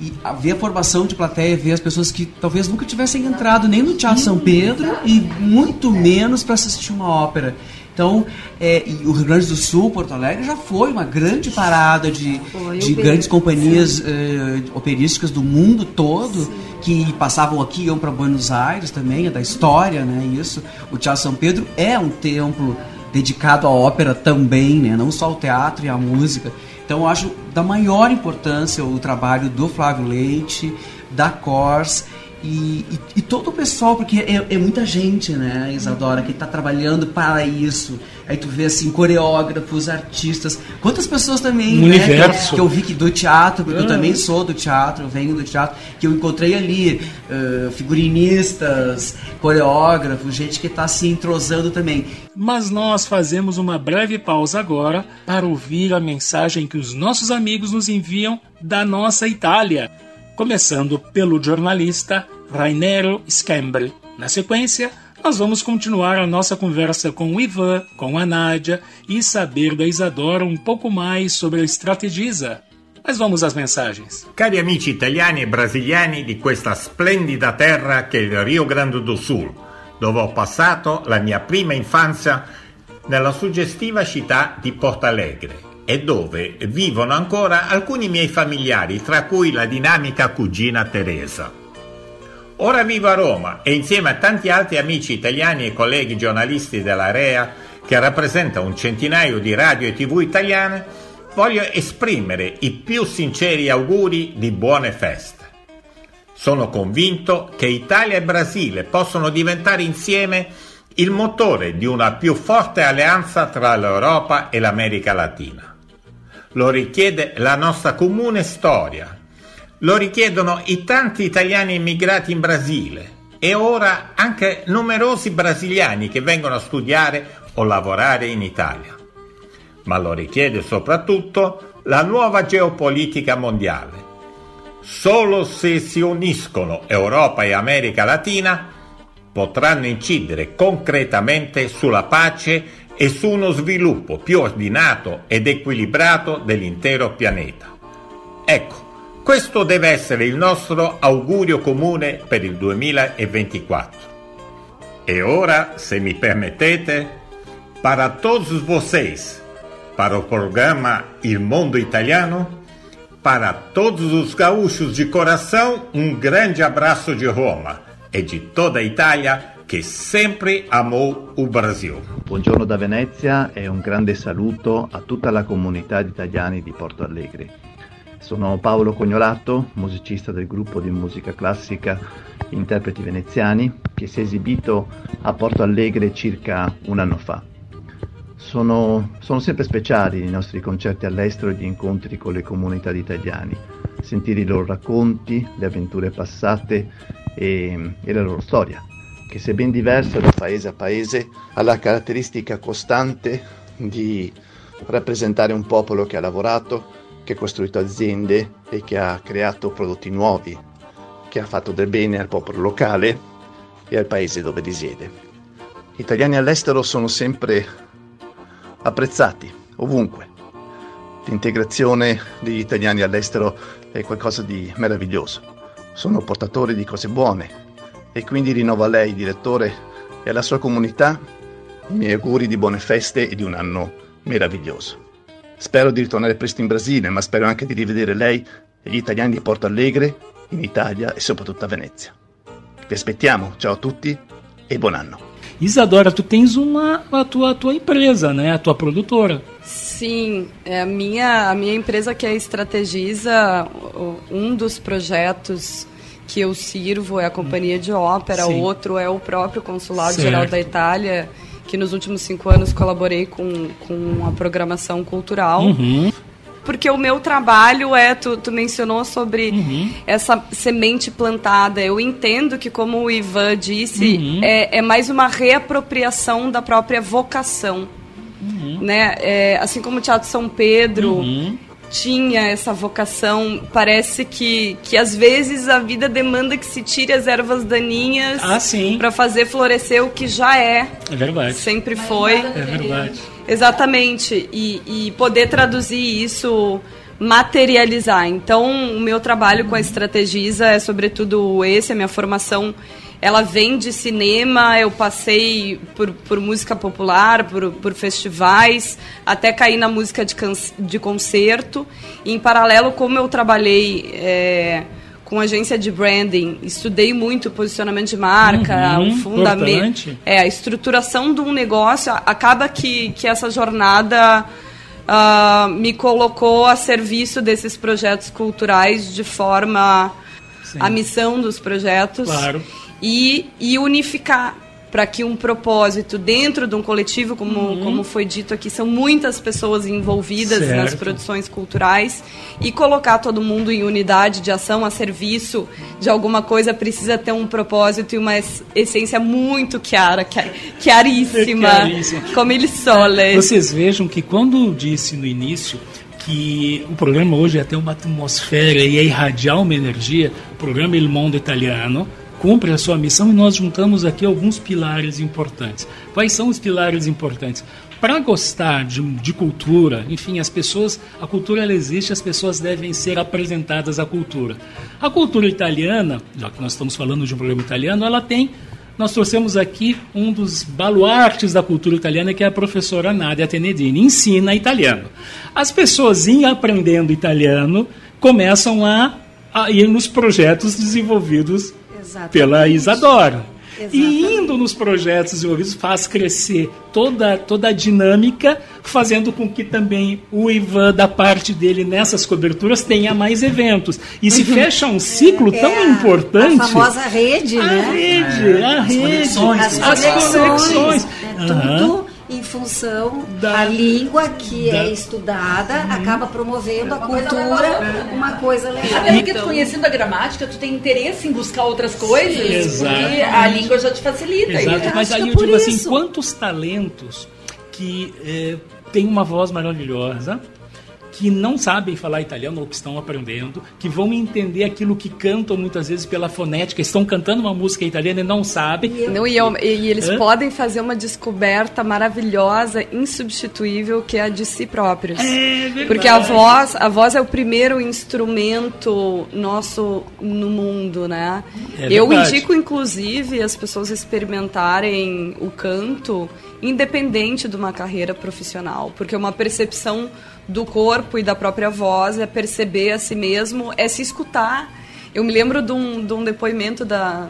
[SPEAKER 8] E ver a formação de plateia, ver as pessoas que talvez nunca tivessem entrado nem no Teatro São Pedro e muito menos para assistir uma ópera. Então, é, o Rio Grande do Sul, Porto Alegre, já foi uma grande parada de,
[SPEAKER 9] Foi,
[SPEAKER 8] de grandes
[SPEAKER 9] Sim.
[SPEAKER 8] companhias eh, operísticas do mundo todo que passavam aqui e iam para Buenos Aires também, é da história, né? Isso. O Teatro São Pedro é um templo dedicado à ópera também, né? Não só ao teatro e à música. Então, eu acho da maior importância o trabalho do Flávio Leite, da Cors e, e- e todo o pessoal, porque é, é muita gente, né, Isadora, que está trabalhando para isso. Aí tu vê assim, coreógrafos, artistas, quantas pessoas também,
[SPEAKER 1] Um
[SPEAKER 8] né, que eu-
[SPEAKER 1] universo.
[SPEAKER 8] que eu vi que do teatro, porque eu
[SPEAKER 1] Ah.
[SPEAKER 8] também sou do teatro, eu venho do teatro, que eu encontrei ali eh, figurinistas, coreógrafos, gente que está se entrosando também.
[SPEAKER 1] Mas nós fazemos uma breve pausa agora para ouvir a mensagem que os nossos amigos nos enviam da nossa Itália, começando pelo jornalista Rainero Scambri. Na sequência, nós vamos continuar a nossa conversa com o Ivan, com a Nádia e saber da Isadora um pouco mais sobre a Estrategisa. Mas vamos às mensagens.
[SPEAKER 14] Cari amici italiani e brasiliani di questa splendida terra che è il Rio Grande do Sul, dove ho passato la mia prima infanzia nella suggestiva città di Porto Alegre e dove vivono ancora alcuni miei familiari, tra cui la dinamica cugina Teresa. Ora vivo a Roma e insieme a tanti altri amici italiani e colleghi giornalisti dell'AREA, che rappresenta un centinaio di radio e tv italiane, voglio esprimere i più sinceri auguri di buone feste. Sono convinto che Italia e Brasile possono diventare insieme il motore di una più forte alleanza tra l'Europa e l'America Latina. Lo richiede la nostra comune storia, lo richiedono i tanti italiani immigrati in Brasile e ora anche numerosi brasiliani che vengono a studiare o lavorare in Italia. Ma lo richiede soprattutto la nuova geopolitica mondiale. Solo se si uniscono Europa e America Latina potranno incidere concretamente sulla pace e su uno sviluppo più ordinato ed equilibrato dell'intero pianeta. Ecco, questo deve essere il nostro augurio comune per il 2024. E ora, se me permettete, para todos vocês, para o programa Il Mundo Italiano, para todos os gaúchos de coração, um grande abraço de Roma e de toda a Itália che sempre amò il Brasil.
[SPEAKER 15] Buongiorno da Venezia e un grande saluto a tutta la comunità di italiani di Porto Alegre. Sono Paolo Cognolato, musicista del gruppo di musica classica Interpreti Veneziani, che si è esibito a Porto Alegre circa un anno fa. Sono, sono sempre speciali i nostri concerti all'estero e gli incontri con le comunità di italiani, sentire i loro racconti, le avventure passate e, e la loro storia, che se ben diversa da paese a paese ha la caratteristica costante di rappresentare un popolo che ha lavorato, che ha costruito aziende e che ha creato prodotti nuovi, che ha fatto del bene al popolo locale e al paese dove risiede. Gli italiani all'estero sono sempre apprezzati ovunque. L'integrazione degli italiani all'estero è qualcosa di meraviglioso. Sono portatori di cose buone e quindi rinnovo a lei, direttore, e alla sua comunità i miei auguri di buone feste e di un anno meraviglioso. Spero di ritornare presto in Brasile, ma spero anche di rivedere lei e gli italiani di Porto Alegre, in Italia e soprattutto a Venezia. Vi aspettiamo, ciao a tutti e buon anno.
[SPEAKER 1] Isadora, tu tens uma a tua, a tua empresa, né? A tua produtora.
[SPEAKER 7] Sim, é a minha, a minha empresa que é Estrategiza, um dos projetos que eu sirvo é a Companhia de Ópera,
[SPEAKER 1] Sim.
[SPEAKER 7] outro é o próprio Consulado
[SPEAKER 1] Certo.
[SPEAKER 7] Geral da Itália, que nos últimos cinco anos colaborei com, com a programação cultural.
[SPEAKER 1] Uhum.
[SPEAKER 7] Porque o meu trabalho é, tu, tu mencionou sobre essa semente plantada. Eu entendo que, como o Ivan disse,
[SPEAKER 1] Uhum.
[SPEAKER 7] é, é mais uma reapropriação da própria vocação. Né? É, assim como o Teatro São Pedro
[SPEAKER 1] Uhum.
[SPEAKER 7] Tinha essa vocação, parece que, que às vezes a vida demanda que se tire as ervas daninhas
[SPEAKER 1] Ah,
[SPEAKER 7] para fazer florescer o que já é.
[SPEAKER 1] É verdade.
[SPEAKER 7] Sempre foi.
[SPEAKER 1] É verdade.
[SPEAKER 7] Exatamente. E, e poder traduzir isso, materializar. Então, o meu trabalho com a Estrategiza é sobretudo esse, a minha formação. Ela vem de cinema, eu passei por, por música popular, por, por festivais, até cair na música de, can- de concerto. E, em paralelo, como eu trabalhei é, com agência de branding, estudei muito posicionamento de marca,
[SPEAKER 1] Uhum,
[SPEAKER 7] o fundamento. É, a estruturação de um negócio acaba que, que essa jornada ah, me colocou a serviço desses projetos culturais de forma
[SPEAKER 1] Sim.
[SPEAKER 7] a missão dos projetos
[SPEAKER 1] Claro.
[SPEAKER 7] E, e unificar para que um propósito dentro de um coletivo, como, como foi dito aqui, são muitas pessoas envolvidas nas
[SPEAKER 1] Certo.
[SPEAKER 7] produções culturais e colocar todo mundo em unidade de ação a serviço de alguma coisa precisa ter um propósito e uma es- essência muito chiara, chiarissima,
[SPEAKER 1] Chiarissima.
[SPEAKER 7] como ele sole.
[SPEAKER 1] Vocês vejam que quando disse no início que o programa hoje é ter uma atmosfera e é irradiar uma energia, o programa Il Mondo Italiano cumpre a sua missão e nós juntamos aqui alguns pilares importantes. Quais são os pilares importantes? Para gostar de, de cultura, enfim, as pessoas, a cultura ela existe, as pessoas devem ser apresentadas à cultura. A cultura italiana, já que nós estamos falando de um programa italiano, ela tem nós trouxemos aqui um dos baluartes da cultura italiana, que é a professora Nadia Tenedini. Ensina italiano. As pessoas, em aprendendo italiano, começam a, a ir nos projetos desenvolvidos
[SPEAKER 9] Exatamente.
[SPEAKER 1] pela Isadora. E
[SPEAKER 9] Exatamente.
[SPEAKER 1] indo nos projetos desenvolvidos faz crescer toda, toda a dinâmica, fazendo com que também o Ivan, da parte dele nessas coberturas, tenha mais eventos. E se fecha um ciclo tão
[SPEAKER 9] É a-
[SPEAKER 1] importante.
[SPEAKER 9] A famosa rede,
[SPEAKER 1] A
[SPEAKER 9] né?
[SPEAKER 1] rede, a
[SPEAKER 8] as
[SPEAKER 1] rede,
[SPEAKER 8] conexões,
[SPEAKER 9] As
[SPEAKER 1] as
[SPEAKER 9] conexões.
[SPEAKER 1] conexões.
[SPEAKER 9] É
[SPEAKER 1] Aham.
[SPEAKER 9] tudo em função
[SPEAKER 1] Da-
[SPEAKER 9] da língua que
[SPEAKER 1] da-
[SPEAKER 9] é estudada, acaba promovendo a cultura, uma coisa legal.
[SPEAKER 5] Até porque tu conhecendo a gramática, tu tem interesse em buscar outras coisas, porque
[SPEAKER 1] Exatamente.
[SPEAKER 5] a língua já te facilita.
[SPEAKER 1] Exato,
[SPEAKER 5] E-
[SPEAKER 1] mas aí eu
[SPEAKER 9] é por
[SPEAKER 1] digo assim,
[SPEAKER 9] isso.
[SPEAKER 1] quantos talentos que eh, têm uma voz maravilhosa, que não sabem falar italiano ou que estão aprendendo, que vão entender aquilo que cantam muitas vezes pela fonética, estão cantando uma música italiana e não sabem.
[SPEAKER 7] Não, e, eu- e eles
[SPEAKER 1] Hã?
[SPEAKER 7] podem fazer uma descoberta maravilhosa, insubstituível, que é a de si próprios.
[SPEAKER 1] É verdade.
[SPEAKER 7] Porque a voz, a voz é o primeiro instrumento nosso no mundo, né?
[SPEAKER 1] É
[SPEAKER 7] eu indico, inclusive, as pessoas experimentarem o canto independente de uma carreira profissional, porque uma percepção do corpo e da própria voz é perceber a si mesmo, é se escutar. Eu me lembro de um, de um depoimento da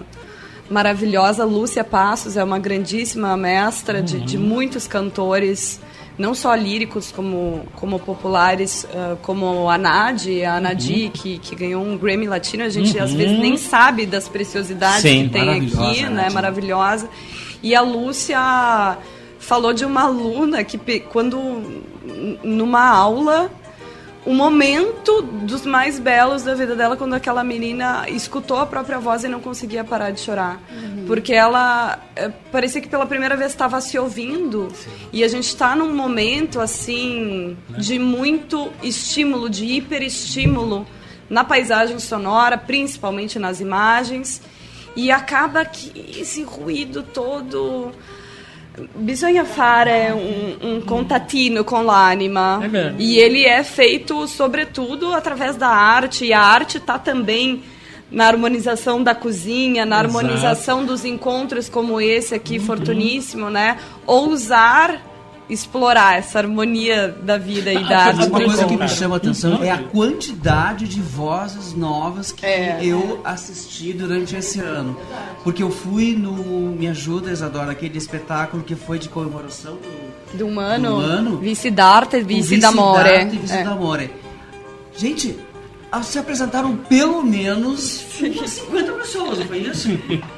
[SPEAKER 7] maravilhosa Lúcia Passos, é uma grandíssima mestra de, de muitos cantores, não só líricos como, como populares, ah, como a Nadi, a Nadi, que, que ganhou um Grammy Latino, a gente às
[SPEAKER 1] Uhum.
[SPEAKER 7] vezes nem sabe das preciosidades
[SPEAKER 1] Sim,
[SPEAKER 7] que tem aqui, né?
[SPEAKER 1] Nadi.
[SPEAKER 7] Maravilhosa. E a Lúcia falou de uma aluna que quando numa aula o momento dos mais belos da vida dela quando aquela menina escutou a própria voz e não conseguia parar de chorar. Porque ela eh, parecia que pela primeira vez estava se ouvindo. E a gente está num momento assim de muito estímulo, de hiperestímulo na paisagem sonora, principalmente nas imagens, e acaba que esse ruído todo Bisogna fare um, um contatino com l'anima.
[SPEAKER 1] É
[SPEAKER 7] e ele é feito, sobretudo, através da arte. E a arte está também na harmonização da cozinha, na
[SPEAKER 1] Exato. Uhum.
[SPEAKER 7] harmonização dos encontros como esse aqui, fortuníssimo, né? Ousar explorar essa harmonia da vida e da arte.
[SPEAKER 8] Uma coisa que me chama a atenção é a quantidade de vozes novas que eu assisti durante esse ano. Porque eu fui no Me Ajuda, Isadora, aquele espetáculo que foi de comemoração do,
[SPEAKER 7] Do humano,
[SPEAKER 8] Do humano.
[SPEAKER 7] vice d'arte, vice d'amore.
[SPEAKER 8] d'Arte e Vice
[SPEAKER 7] É.
[SPEAKER 8] d'Amore. Gente, ah, se apresentaram pelo menos umas 50 pessoas, não foi isso?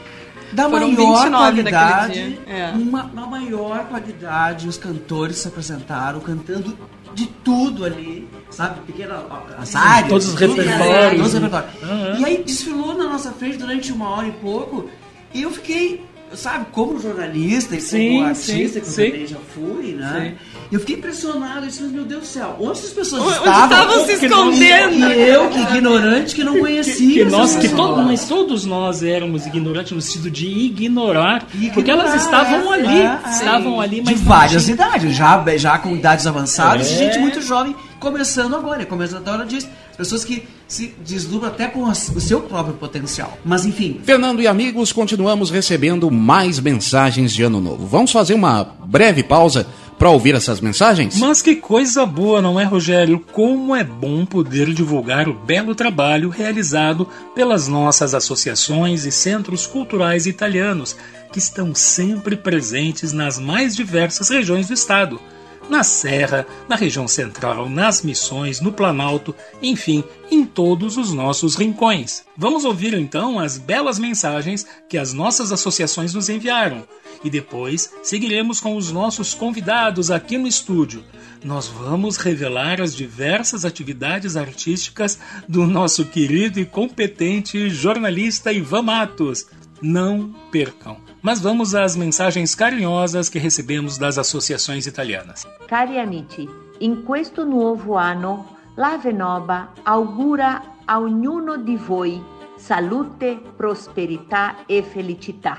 [SPEAKER 8] Da
[SPEAKER 7] Foram
[SPEAKER 8] maior
[SPEAKER 7] 29
[SPEAKER 8] qualidade,
[SPEAKER 7] é.
[SPEAKER 8] uma, uma maior qualidade, os cantores se apresentaram cantando de tudo ali, sabe? Pequena, as áreas.
[SPEAKER 1] Todos os repertórios.
[SPEAKER 8] Todos os repertórios.
[SPEAKER 1] Aham.
[SPEAKER 8] E aí desfilou na nossa frente durante uma hora e pouco, e eu fiquei, sabe, como jornalista e
[SPEAKER 1] Sim,
[SPEAKER 8] como artista,
[SPEAKER 1] sim,
[SPEAKER 8] que eu
[SPEAKER 1] sim.
[SPEAKER 8] também já fui, né? Eu fiquei impressionado, eu disse, meu Deus do céu, onde essas pessoas
[SPEAKER 7] Onde
[SPEAKER 8] estavam?
[SPEAKER 7] estavam se
[SPEAKER 1] Que não-
[SPEAKER 7] escondendo?
[SPEAKER 8] E eu, que ignorante, que não conhecia
[SPEAKER 1] que
[SPEAKER 8] essas
[SPEAKER 1] nós, que todo, mas todos nós éramos ignorantes no sentido de ignorar, porque elas
[SPEAKER 8] Ignorar,
[SPEAKER 1] estavam
[SPEAKER 8] é,
[SPEAKER 1] ali,
[SPEAKER 8] é,
[SPEAKER 1] estavam ali, mas
[SPEAKER 8] de várias
[SPEAKER 1] tinha-
[SPEAKER 8] idades, já, já com idades avançadas,
[SPEAKER 1] É.
[SPEAKER 8] gente muito jovem começando agora. Como a Isadora disse, pessoas que se deslumbram até com o seu próprio potencial. Mas enfim,
[SPEAKER 4] Fernando e amigos, continuamos recebendo mais mensagens de Ano Novo. Vamos fazer uma breve pausa para ouvir essas mensagens?
[SPEAKER 1] Mas que coisa boa, não é, Rogério? Como é bom poder divulgar o belo trabalho realizado pelas nossas associações e centros culturais italianos, que estão sempre presentes nas mais diversas regiões do estado. Na Serra, na região central, nas missões, no Planalto, enfim, em todos os nossos rincões. Vamos ouvir então as belas mensagens que as nossas associações nos enviaram e depois seguiremos com os nossos convidados aqui no estúdio. Nós vamos revelar as diversas atividades artísticas do nosso querido e competente jornalista Ivan Matos. Não percam. Mas vamos às mensagens carinhosas que recebemos das associações italianas.
[SPEAKER 16] Cari amici, in questo nuovo anno la Venoba augura a ognuno di voi salute, prosperità e felicità.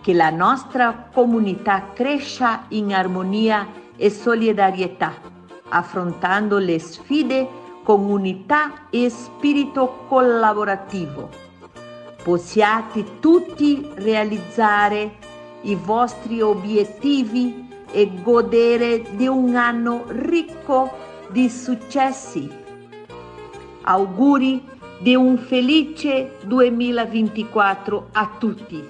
[SPEAKER 16] Che la nostra comunità cresca in armonia e solidarietà, affrontando le sfide con unità e spirito collaborativo. Possiate tutti realizzare i vostri obiettivi e godere di un anno ricco di successi. Auguri di un felice 2024 a tutti.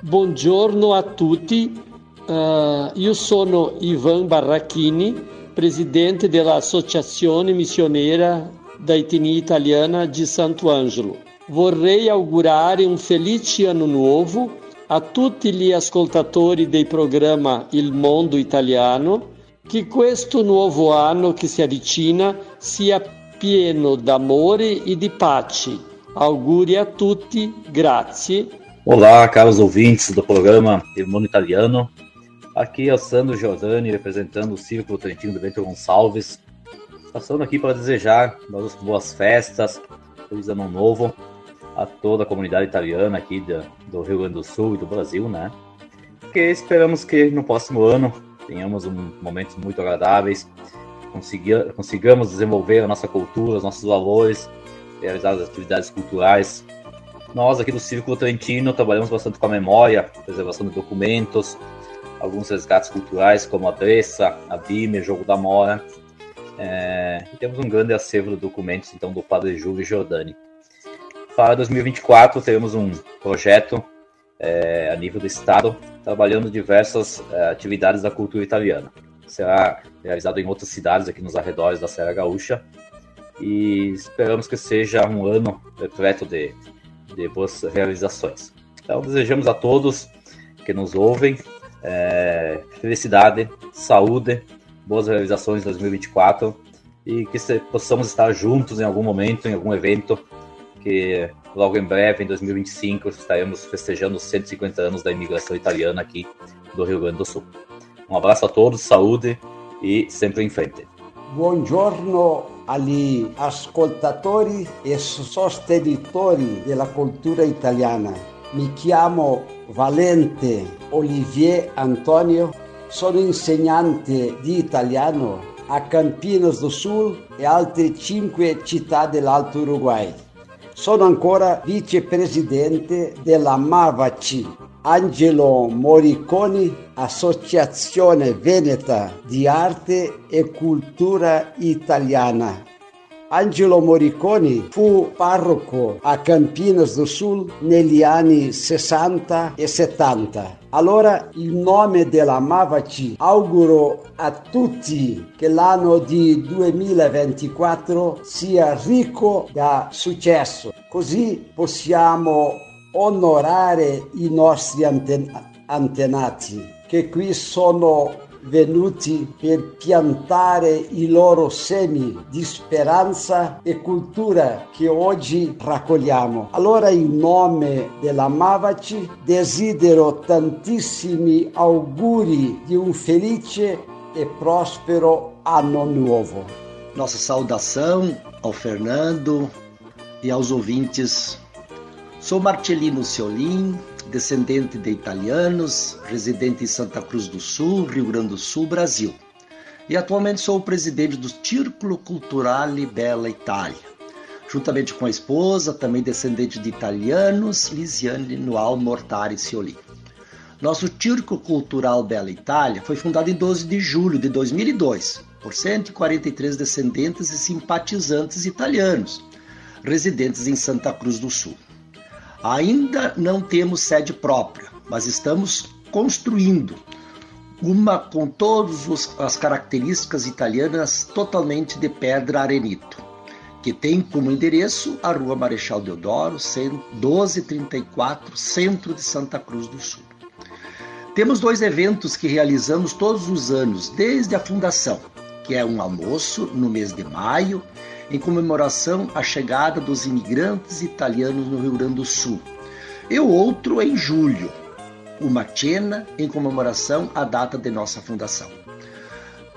[SPEAKER 17] Buongiorno a tutti, Eh, io sono Ivan Barrachini, presidente dell'Associazione Missioneira da Etnia Italiana di Santo Angelo. Vorrei augurare un felice anno nuovo a tutti gli ascoltatori del programma Il Mondo Italiano, che questo nuovo anno che si avvicina sia pieno d'amore e di pace. Auguri a tutti, grazie.
[SPEAKER 18] Olá, caros ouvintes do programa Il Mundo Italiano. Aqui é o Sandro Giordani, representando o Círculo Trentino do Bento Gonçalves. Passando aqui para desejar boas festas, feliz ano novo a toda a comunidade italiana aqui do, Rio Grande do Sul e do Brasil, né? Porque esperamos que no próximo ano tenhamos um, momentos muito agradáveis, consiga, consigamos desenvolver a nossa cultura, os nossos valores, realizar as atividades culturais. Nós aqui do Círculo Trentino trabalhamos bastante com a memória, preservação de documentos, alguns resgates culturais como a Dressa, a Bime, Jogo da Mora. É, e temos um grande acervo de documentos então do Padre Júlio Giordani. Para 2024 teremos um projeto é, a nível do estado trabalhando diversas é, atividades da cultura italiana. Será realizado em outras cidades aqui nos arredores da Serra Gaúcha e esperamos que seja um ano repleto de, de boas realizações. Então desejamos a todos que nos ouvem é, felicidade, saúde, boas realizações em 2024 e que se, possamos estar juntos em algum momento, em algum evento, que logo em breve, em 2025, estaremos festejando os 150 anos da imigração italiana aqui do Rio Grande do Sul. Um abraço a todos, saúde e sempre em frente.
[SPEAKER 19] Buongiorno agli ascoltatori e sostenitori della cultura italiana. Mi chiamo Valente Olivier Antonio, sono insegnante di italiano a Campinas do Sul e altre cinque città dell'Alto Uruguay. Sono ancora vicepresidente della Mavaci, Angelo Moriconi, Associazione Veneta di Arte e Cultura Italiana. Angelo Moriconi fu parroco a Campinas do Sul negli anni 60 e 70. Allora il nome della Mavaci auguro a tutti che l'anno di 2024 sia ricco da successo, così possiamo onorare i nostri anten- antenati che qui sono venuti per piantare i loro semi di speranza e cultura che oggi raccogliamo. Allora in nome della Mavaci desidero tantissimi auguri di un felice e próspero ano novo.
[SPEAKER 20] Nossa saudação ao Fernando e aos ouvintes. Sou Marcelino Ciolin, descendente de italianos, residente em Santa Cruz do Sul, Rio Grande do Sul, Brasil. E atualmente sou o presidente do Círculo Culturale Bella Itália. Juntamente com a esposa, também descendente de italianos, Lisiane Noal Mortari Ciolin. Nosso Círculo Cultural Bela Itália foi fundado em 12 de julho de 2002 por 143 descendentes e simpatizantes italianos, residentes em Santa Cruz do Sul. Ainda não temos sede própria, mas estamos construindo uma com todas as características italianas totalmente de pedra arenito, que tem como endereço a Rua Marechal Deodoro, 1234, centro de Santa Cruz do Sul. Temos dois eventos que realizamos todos os anos, desde a fundação, que é um almoço no mês de maio, em comemoração à chegada dos imigrantes italianos no Rio Grande do Sul, e o outro em julho, uma cena em comemoração à data de nossa fundação.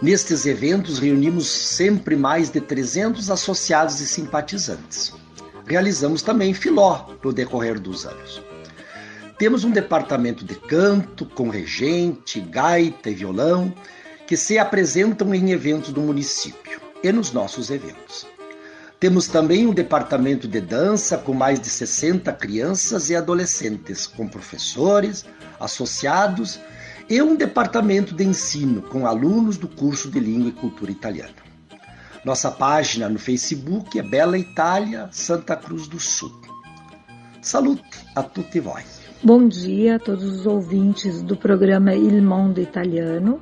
[SPEAKER 20] Nestes eventos reunimos sempre mais de 300 associados e simpatizantes. Realizamos também filó no decorrer dos anos. Temos um departamento de canto, com regente, gaita e violão, que se apresentam em eventos do município e nos nossos eventos. Temos também um departamento de dança com mais de 60 crianças e adolescentes, com professores, associados e um departamento de ensino com alunos do curso de Língua e Cultura Italiana. Nossa página no Facebook é Bela Itália, Santa Cruz do Sul. Salute a tutti voi.
[SPEAKER 21] Bom dia a todos os ouvintes do programa Il Mondo Italiano.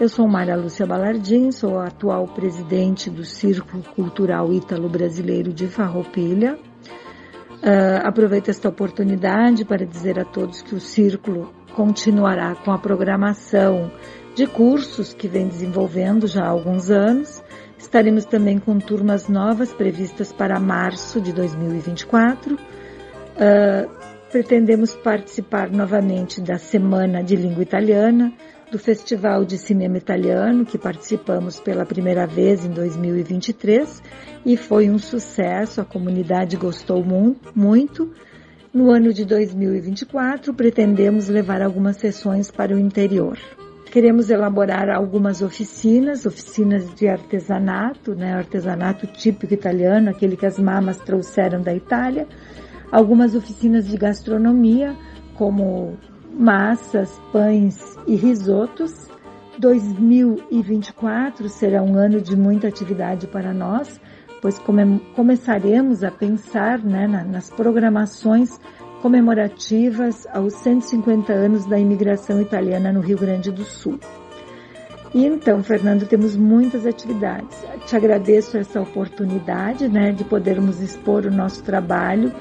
[SPEAKER 21] Eu sou Maria Lúcia Balardim, sou a atual presidente do Círculo Cultural Ítalo-Brasileiro de Farroupilha. Uh, aproveito esta oportunidade para dizer a todos que o Círculo continuará com a programação de cursos que vem desenvolvendo já há alguns anos. Estaremos também com turmas novas previstas para março de 2024. Uh, pretendemos participar novamente da Semana de Língua Italiana, do Festival de Cinema Italiano, que participamos pela primeira vez em 2023 e foi um sucesso, a comunidade gostou mu muito. No ano de 2024, pretendemos levar algumas sessões para o interior. Queremos elaborar algumas oficinas, oficinas de artesanato, né, artesanato típico italiano, aquele que as mamas trouxeram da Itália, algumas oficinas de gastronomia, como massas, pães e risotos. 2024 será um ano de muita atividade para nós, pois come começaremos a pensar né, na, nas programações comemorativas aos 150 anos da imigração italiana no Rio Grande do Sul. E então, Fernando, temos muitas atividades. Te agradeço essa oportunidade né, de podermos expor o nosso trabalho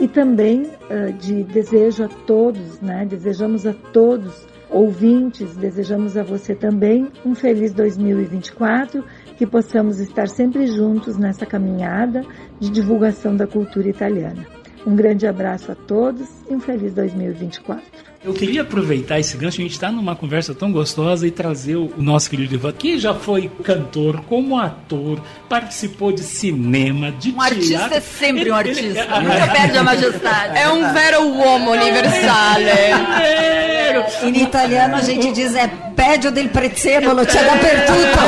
[SPEAKER 21] e também uh, de desejo a todos, né, desejamos a todos ouvintes, desejamos a você também um feliz 2024, que possamos estar sempre juntos nessa caminhada de divulgação da cultura italiana. Um grande abraço a todos e um feliz 2024.
[SPEAKER 1] Eu queria aproveitar esse gancho, a gente está numa conversa tão gostosa e trazer o nosso querido Ivan, que já foi cantor, como ator, participou de cinema, de
[SPEAKER 5] Um
[SPEAKER 1] teatro.
[SPEAKER 5] artista é sempre um
[SPEAKER 1] Ele- ele-
[SPEAKER 5] artista. Nunca perde a majestade.
[SPEAKER 7] É um vero uomo universale.
[SPEAKER 9] In italiano a gente diz é peggio del prezzemolo, c'è dappertutto.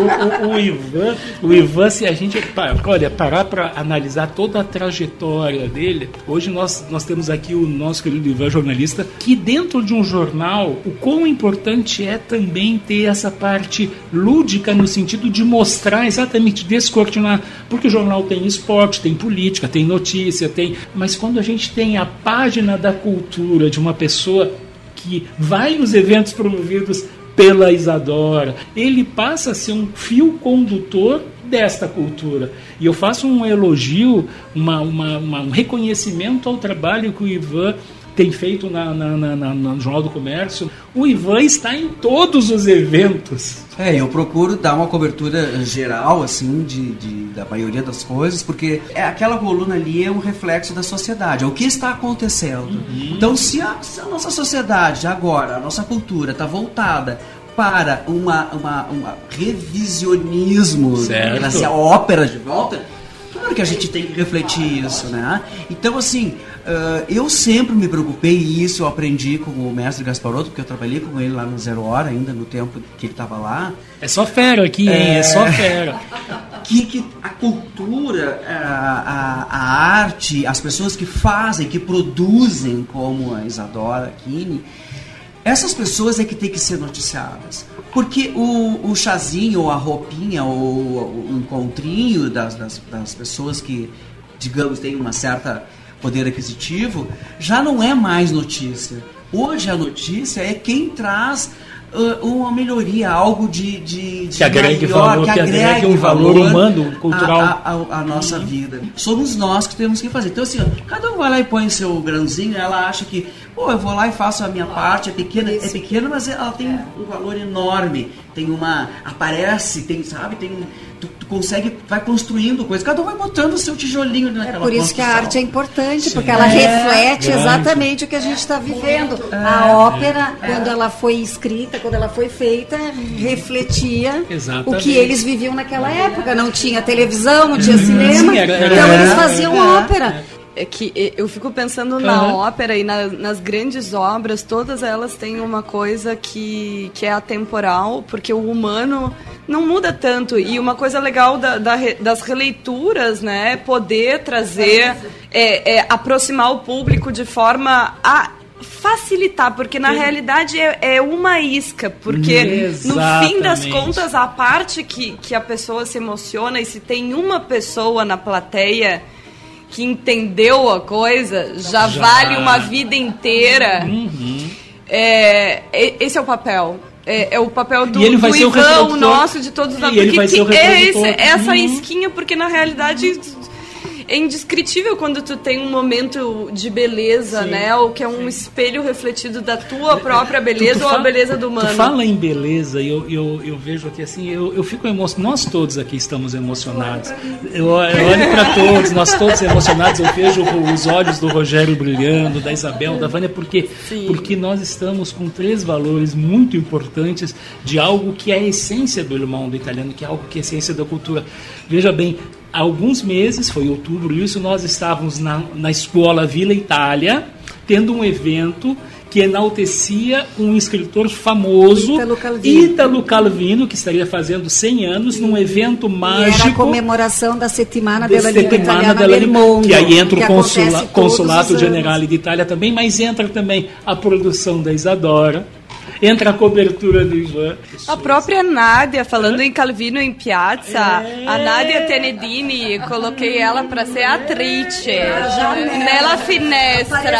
[SPEAKER 1] o, o- o Ivan, o Ivan, se a gente olha, parar para analisar toda a trajetória dele, hoje nós, nós temos aqui o nosso querido Ivan, jornalista, que dentro de um jornal, o quão importante é também ter essa parte lúdica no sentido de mostrar exatamente, descortinar, porque o jornal tem esporte, tem política, tem notícia, tem, mas quando a gente tem a página da cultura de uma pessoa que vai nos eventos promovidos pela Isadora. Ele passa a ser um fio condutor desta cultura. E eu faço um elogio, uma, uma- uma- um reconhecimento ao trabalho que o Ivan tem feito na, na- na- na- no Jornal do Comércio. O Ivan está em todos os eventos.
[SPEAKER 8] É, eu procuro dar uma cobertura geral, assim, de, de- da maioria das coisas, porque é, aquela coluna ali é um reflexo da sociedade, é o que está acontecendo.
[SPEAKER 1] Uhum.
[SPEAKER 8] Então, se a, se a nossa sociedade agora, a nossa cultura está voltada para uma, uma, uma revisionismo,
[SPEAKER 1] Certo.
[SPEAKER 8] trazer a ópera de volta, claro que a gente tem que refletir isso, né? Então, assim, ah, eu sempre me preocupei, e isso eu aprendi com o mestre Gasparotto, porque eu trabalhei com ele lá no Zero Hora, ainda no tempo que ele estava lá.
[SPEAKER 1] É só fera aqui, hein? É, só fera.
[SPEAKER 8] Que, que a cultura, a, a, a arte, as pessoas que fazem, que produzem, como a Isadora Kine, essas pessoas é que tem que ser noticiadas. Porque o, o chazinho, ou a roupinha, ou o encontrinho das, das, das pessoas que, digamos, têm uma certa poder aquisitivo, já não é mais notícia. Hoje a notícia é quem traz ah, uma melhoria, algo de, de, de
[SPEAKER 1] Que agregue
[SPEAKER 8] maior,
[SPEAKER 1] valor, que agregue um valor humano, cultural.
[SPEAKER 8] a- a- a, nossa vida. Somos nós que temos que fazer. Então, assim, ó, cada um vai lá e põe seu grãozinho, ela acha que, pô, eu vou lá e faço a minha parte, é pequena, é pequena, mas ela tem um valor enorme. Tem uma. aparece, tem, sabe, tem. Tu, tu consegue, vai construindo coisas. Cada um vai botando o seu tijolinho naquela
[SPEAKER 9] Por isso que a
[SPEAKER 8] construção.
[SPEAKER 9] arte é importante, porque
[SPEAKER 8] Sim.
[SPEAKER 9] ela
[SPEAKER 8] É,
[SPEAKER 9] reflete
[SPEAKER 8] grande.
[SPEAKER 9] exatamente o que a gente está vivendo. A ópera, quando ela foi escrita, quando ela foi feita, refletia
[SPEAKER 1] Exatamente.
[SPEAKER 9] o que eles viviam naquela época. Não tinha televisão, não tinha cinema,
[SPEAKER 7] Sim, era- era-
[SPEAKER 9] então eles
[SPEAKER 7] era-
[SPEAKER 9] faziam
[SPEAKER 7] é.
[SPEAKER 9] ópera.
[SPEAKER 7] É que eu fico pensando na ópera e na- nas grandes obras, todas elas têm uma coisa que, que é atemporal, porque o humano não muda tanto. E uma coisa legal da- da das releituras, né, é poder trazer, é, é, aproximar o público de forma a facilitar, porque na
[SPEAKER 1] Sim.
[SPEAKER 7] realidade é, é uma isca, porque no fim das
[SPEAKER 1] Exatamente.
[SPEAKER 7] contas a parte que, que a pessoa se emociona e se tem uma pessoa na plateia que entendeu a coisa, já,
[SPEAKER 1] Já.
[SPEAKER 7] vale uma vida inteira. É, e- esse é o papel. É, é o papel do,
[SPEAKER 1] E ele vai
[SPEAKER 7] do
[SPEAKER 1] ser o
[SPEAKER 7] Ivan, o
[SPEAKER 1] reprodutor.
[SPEAKER 7] nosso, de todos nós.
[SPEAKER 1] ele
[SPEAKER 7] Porque
[SPEAKER 1] vai ser o
[SPEAKER 7] que é esse- essa
[SPEAKER 1] Uhum.
[SPEAKER 7] isquinha, porque na realidade é indescritível quando tu tem um momento de beleza,
[SPEAKER 1] Sim,
[SPEAKER 7] né? Ou que é um espelho refletido da tua própria beleza
[SPEAKER 1] Tu- tu
[SPEAKER 7] ou a
[SPEAKER 1] fala-
[SPEAKER 7] beleza do humano.
[SPEAKER 1] Tu fala em beleza e eu, eu, eu vejo aqui assim, eu, eu fico emocionado. Nós todos aqui estamos emocionados. Eu, eu olho para todos, nós todos emocionados. Eu vejo os olhos do Rogério brilhando, da Isabel, da Vânia, porque, porque nós estamos com três valores muito importantes de algo que é a essência do irmão do italiano, que é algo que é a essência da cultura. Veja bem, há alguns meses, foi outubro, isso nós estávamos na, na escola Vila Itália, tendo um evento que enaltecia um escritor famoso,
[SPEAKER 9] Ítalo Calvino.
[SPEAKER 1] Ítalo Calvino, que estaria fazendo 100 anos num evento
[SPEAKER 9] E era a
[SPEAKER 1] mágico
[SPEAKER 9] comemoração da settimana
[SPEAKER 1] de
[SPEAKER 9] della
[SPEAKER 1] settimana della
[SPEAKER 9] mondo.
[SPEAKER 1] que aí entra
[SPEAKER 9] que
[SPEAKER 1] o consula, consulato generale de Itália também, mas entra também a produção da Isadora, entra a cobertura do Ivan.
[SPEAKER 7] A própria Nádia, falando em Calvino em Piazza, a Nádia Tenedini, coloquei ela para ser atriz. Nella finestra.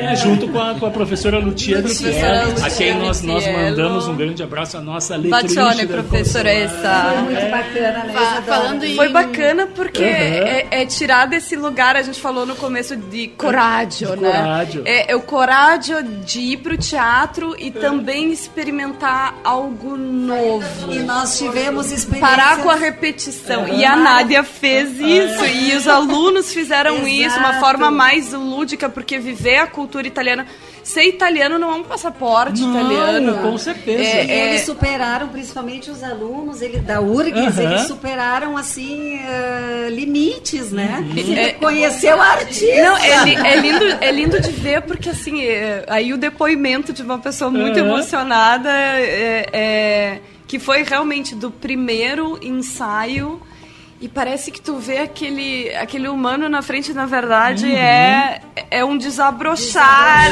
[SPEAKER 1] É, junto com a, com a professora Lucia Lucier,
[SPEAKER 7] Professora
[SPEAKER 1] a quem nós, nós mandamos um grande abraço, a nossa letrista.
[SPEAKER 7] Bacione,
[SPEAKER 1] del
[SPEAKER 7] professoressa.
[SPEAKER 9] Foi muito bacana, né?
[SPEAKER 6] Falando em-
[SPEAKER 7] Foi bacana porque
[SPEAKER 1] Uhum.
[SPEAKER 7] é, é tirar desse lugar, a gente falou no começo de coraggio,
[SPEAKER 1] De
[SPEAKER 7] né?
[SPEAKER 1] coraggio.
[SPEAKER 7] É, é o coraggio de ir pro teatro e também experimentar algo novo.
[SPEAKER 9] E nós tivemos experiências...
[SPEAKER 7] Parar com a repetição.
[SPEAKER 9] Uhum.
[SPEAKER 7] E a Nádia fez isso. E os alunos fizeram isso, uma forma mais lúdica, porque viver a cultura italiana. Ser italiano não é um passaporte
[SPEAKER 1] Não,
[SPEAKER 7] italiano.
[SPEAKER 1] com certeza.
[SPEAKER 7] É,
[SPEAKER 9] E
[SPEAKER 7] é-
[SPEAKER 9] eles superaram, principalmente os alunos ele, da URGS,
[SPEAKER 1] Aham.
[SPEAKER 9] eles superaram, assim, eh, limites, né?
[SPEAKER 1] Uhum.
[SPEAKER 7] É-
[SPEAKER 9] conheceu o artista.
[SPEAKER 7] Não, é, é lindo, é lindo de ver, porque assim, é, aí o depoimento de uma pessoa muito
[SPEAKER 1] Aham.
[SPEAKER 7] emocionada é, é, que foi realmente do primeiro ensaio. E parece que tu vê aquele, aquele humano na frente, na verdade,
[SPEAKER 1] Uhum.
[SPEAKER 7] é, é um desabrochar.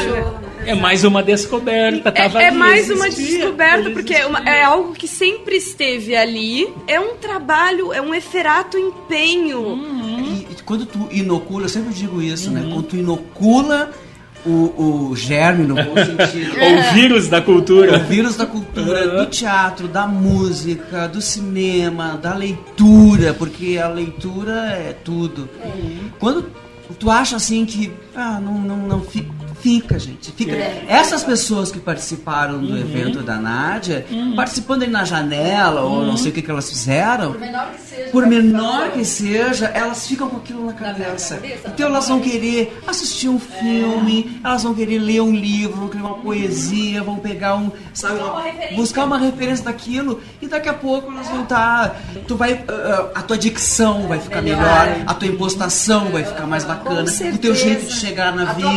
[SPEAKER 1] É mais uma descoberta. Tava
[SPEAKER 7] É, é
[SPEAKER 1] ali,
[SPEAKER 7] mais uma descoberta, porque é, uma- é algo que sempre esteve ali. É um trabalho, é um eferato empenho.
[SPEAKER 8] E, e quando tu inocula, eu sempre digo isso, né? Quando tu inocula o, o germe, no bom sentido.
[SPEAKER 1] O vírus da cultura.
[SPEAKER 8] O vírus da cultura, do teatro, da música, do cinema, da leitura, porque a leitura é tudo. Quando tu acha assim que ah, não, não, não fica, fica, gente, fica.
[SPEAKER 1] É.
[SPEAKER 8] Essas pessoas que participaram do
[SPEAKER 1] Uhum.
[SPEAKER 8] evento da Nádia, participando ali na janela, ou não sei o que, que elas fizeram,
[SPEAKER 5] menor que seja.
[SPEAKER 8] por menor que seja, elas ficam com aquilo na cabeça. Então elas vão querer assistir um filme, elas vão querer ler um livro, vão querer uma poesia, vão pegar um, sabe, uma- buscar uma referência daquilo e daqui a pouco elas vão estar, tu vai, ah, ah, a tua dicção vai ficar melhor, a tua impostação vai ficar mais bacana, o teu jeito de chegar na
[SPEAKER 5] A
[SPEAKER 8] vida,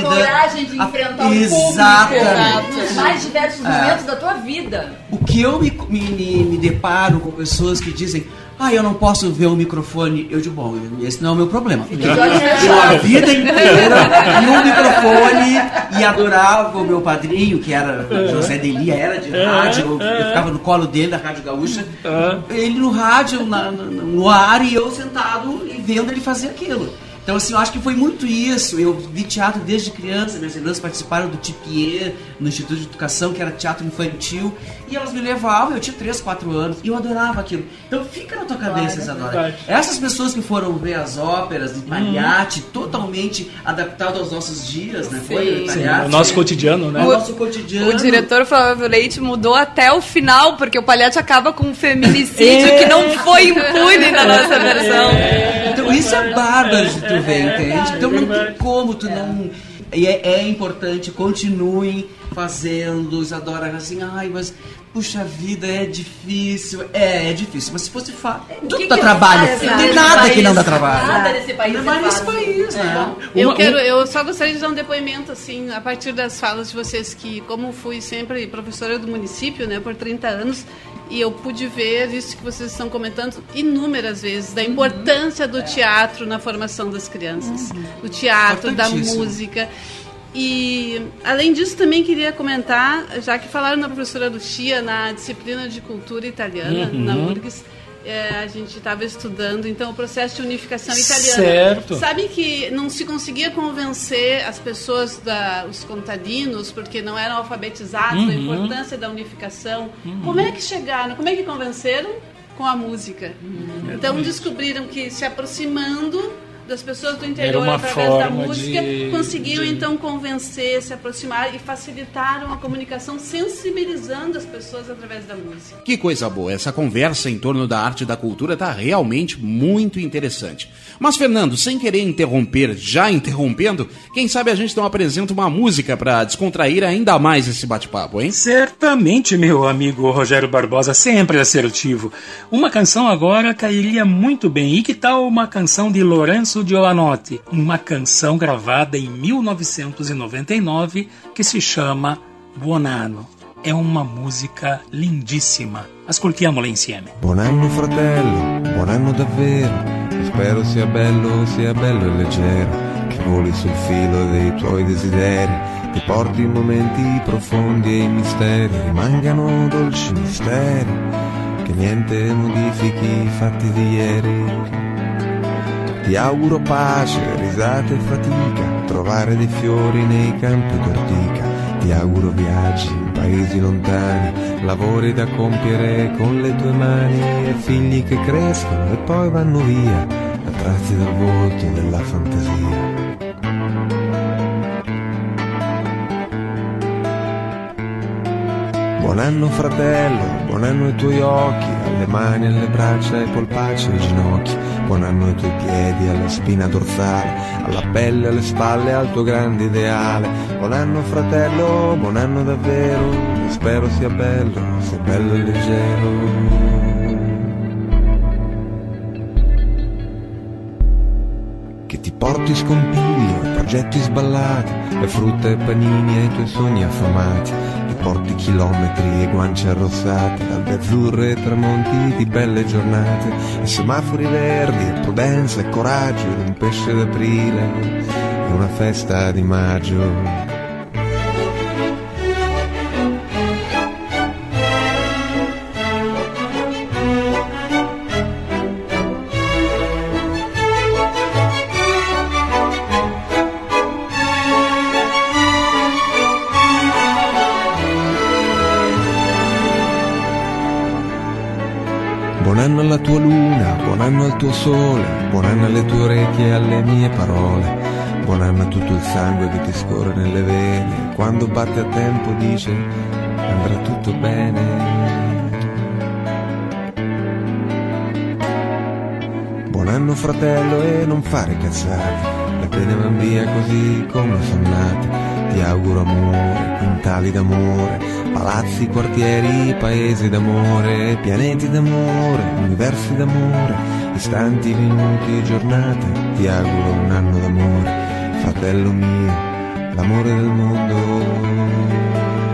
[SPEAKER 5] de
[SPEAKER 8] a-
[SPEAKER 5] enfrentar o
[SPEAKER 8] Exatamente.
[SPEAKER 5] público nos mais diversos
[SPEAKER 8] É.
[SPEAKER 5] momentos da tua vida.
[SPEAKER 8] O que eu me, me, me- deparo com pessoas que dizem, ah, eu não posso ver o microfone, eu digo, bom, esse não é o meu problema. Eu a vida inteira vi um microfone e adorava o meu padrinho, que era José Delia, era de
[SPEAKER 1] É,
[SPEAKER 8] rádio, eu,
[SPEAKER 1] é.
[SPEAKER 8] ficava no colo dele, da Rádio Gaúcha,
[SPEAKER 1] É.
[SPEAKER 8] ele no rádio, na- no, no ar, e eu sentado e vendo ele fazer aquilo. Então, assim, eu acho que foi muito isso. Eu vi teatro desde criança. Minhas irmãs participaram do Tipier, no Instituto de Educação, que era teatro infantil. E elas me levavam, eu tinha 3, 4 anos, e eu adorava aquilo. Então, fica na tua cabeça, Isadora.
[SPEAKER 1] verdade.
[SPEAKER 8] Essas pessoas que foram ver as óperas de Mariachi, totalmente adaptado aos nossos dias, né? Foi
[SPEAKER 7] Sim.
[SPEAKER 1] Sim,
[SPEAKER 8] Mariachi.
[SPEAKER 1] o nosso cotidiano, né?
[SPEAKER 8] O nosso cotidiano.
[SPEAKER 7] O diretor Flávio Leite mudou até o final, porque o Palhete acaba com um feminicídio
[SPEAKER 8] É.
[SPEAKER 7] que não foi impune na nossa versão.
[SPEAKER 8] Então isso é bárbaro de tu ver, entende? Então não tem como tu não. E é, é importante, continuem fazendo, Isadora, assim, ai, mas puxa vida, é difícil. É, é difícil, mas se fosse fácil. Tudo
[SPEAKER 5] que
[SPEAKER 8] dá
[SPEAKER 5] que eu
[SPEAKER 8] trabalho. Não tem
[SPEAKER 5] nesse
[SPEAKER 8] nada que
[SPEAKER 5] país?
[SPEAKER 8] não dá trabalho.
[SPEAKER 5] Nada nesse país
[SPEAKER 8] mais
[SPEAKER 5] é
[SPEAKER 8] nesse
[SPEAKER 5] fácil.
[SPEAKER 8] país, né?
[SPEAKER 6] Eu
[SPEAKER 1] Uma-
[SPEAKER 6] quero, eu só gostaria de dar um depoimento assim, a partir das falas de vocês que, como fui sempre professora do município, né, por 30 anos, e eu pude ver isso que vocês estão comentando inúmeras vezes da importância do teatro na formação das crianças, do teatro, da música. E além disso também queria comentar, já que falaram na professora Lucia na disciplina de cultura italiana
[SPEAKER 1] Uhum.
[SPEAKER 6] na URGS, é, a gente estava estudando então o processo de unificação italiana.
[SPEAKER 1] Certo.
[SPEAKER 6] Sabe que não se conseguia convencer as pessoas, da, os contadinos, porque não eram alfabetizados, da
[SPEAKER 1] Uhum.
[SPEAKER 6] importância da unificação. Como é que chegaram? Como é que convenceram? Com a música. Então descobriram que se aproximando das pessoas do interior
[SPEAKER 1] uma
[SPEAKER 6] através da música
[SPEAKER 1] de-
[SPEAKER 6] conseguiam
[SPEAKER 1] de-
[SPEAKER 6] então convencer, se aproximar e facilitaram a comunicação, sensibilizando as pessoas através da música.
[SPEAKER 4] Que coisa boa, essa conversa em torno da arte e da cultura tá realmente muito interessante. Mas, Fernando, sem querer interromper, já interrompendo, quem sabe a gente não apresenta uma música pra descontrair ainda mais esse bate-papo, hein?
[SPEAKER 1] Certamente, meu amigo Rogério Barbosa, sempre assertivo. Uma canção agora cairia muito bem. E que tal uma canção de Lorenzo Giovanotti? Uma canção gravada em 1999 que se chama Buonanno. É uma música lindíssima. Ascoltiamola insieme.
[SPEAKER 22] Buon anno fratello, buon anno davvero. Spero sia bello, sia bello e leggero. Che voli sul filo dei tuoi desideri. Ti porti momenti profondi e misteri rimangano dolci misteri. Che niente modifichi i fatti di ieri. Ti auguro pace, risate e fatica, trovare dei fiori nei campi d'ortica. Ti auguro viaggi in paesi lontani, lavori da compiere con le tue mani e figli che crescono e poi vanno via, attratti dal volto della fantasia. Buon anno fratello, buon anno ai tuoi occhi, alle mani, alle braccia, ai polpacci, ai ginocchi. Buon anno ai tuoi piedi, alla spina dorsale, alla pelle, alle spalle, al tuo grande ideale. Buon anno fratello, buon anno davvero, spero sia bello, sia bello e leggero. che ti porti scompiglio, progetti sballati, e frutta e panini ai tuoi sogni affamati, ti porti chilometri e guance arrossate, albe azzurre e tramonti di belle giornate, e semafori verdi, e prudenza e coraggio, ed un pesce d'aprile, e una festa di maggio. Alla tua luna, buon anno al tuo sole, buon anno alle tue orecchie e alle mie parole, buon anno a tutto il sangue che ti scorre nelle vene, quando batte a tempo dice andrà tutto bene. Buon anno fratello e non fare cazzate, le pene van via così come sono nate. Ti auguro amore, quintali d'amore, palazzi, quartieri, paesi d'amore, pianeti d'amore, universi d'amore, istanti, minuti e giornate. Ti auguro un anno d'amore, fratello mio, l'amore del mondo.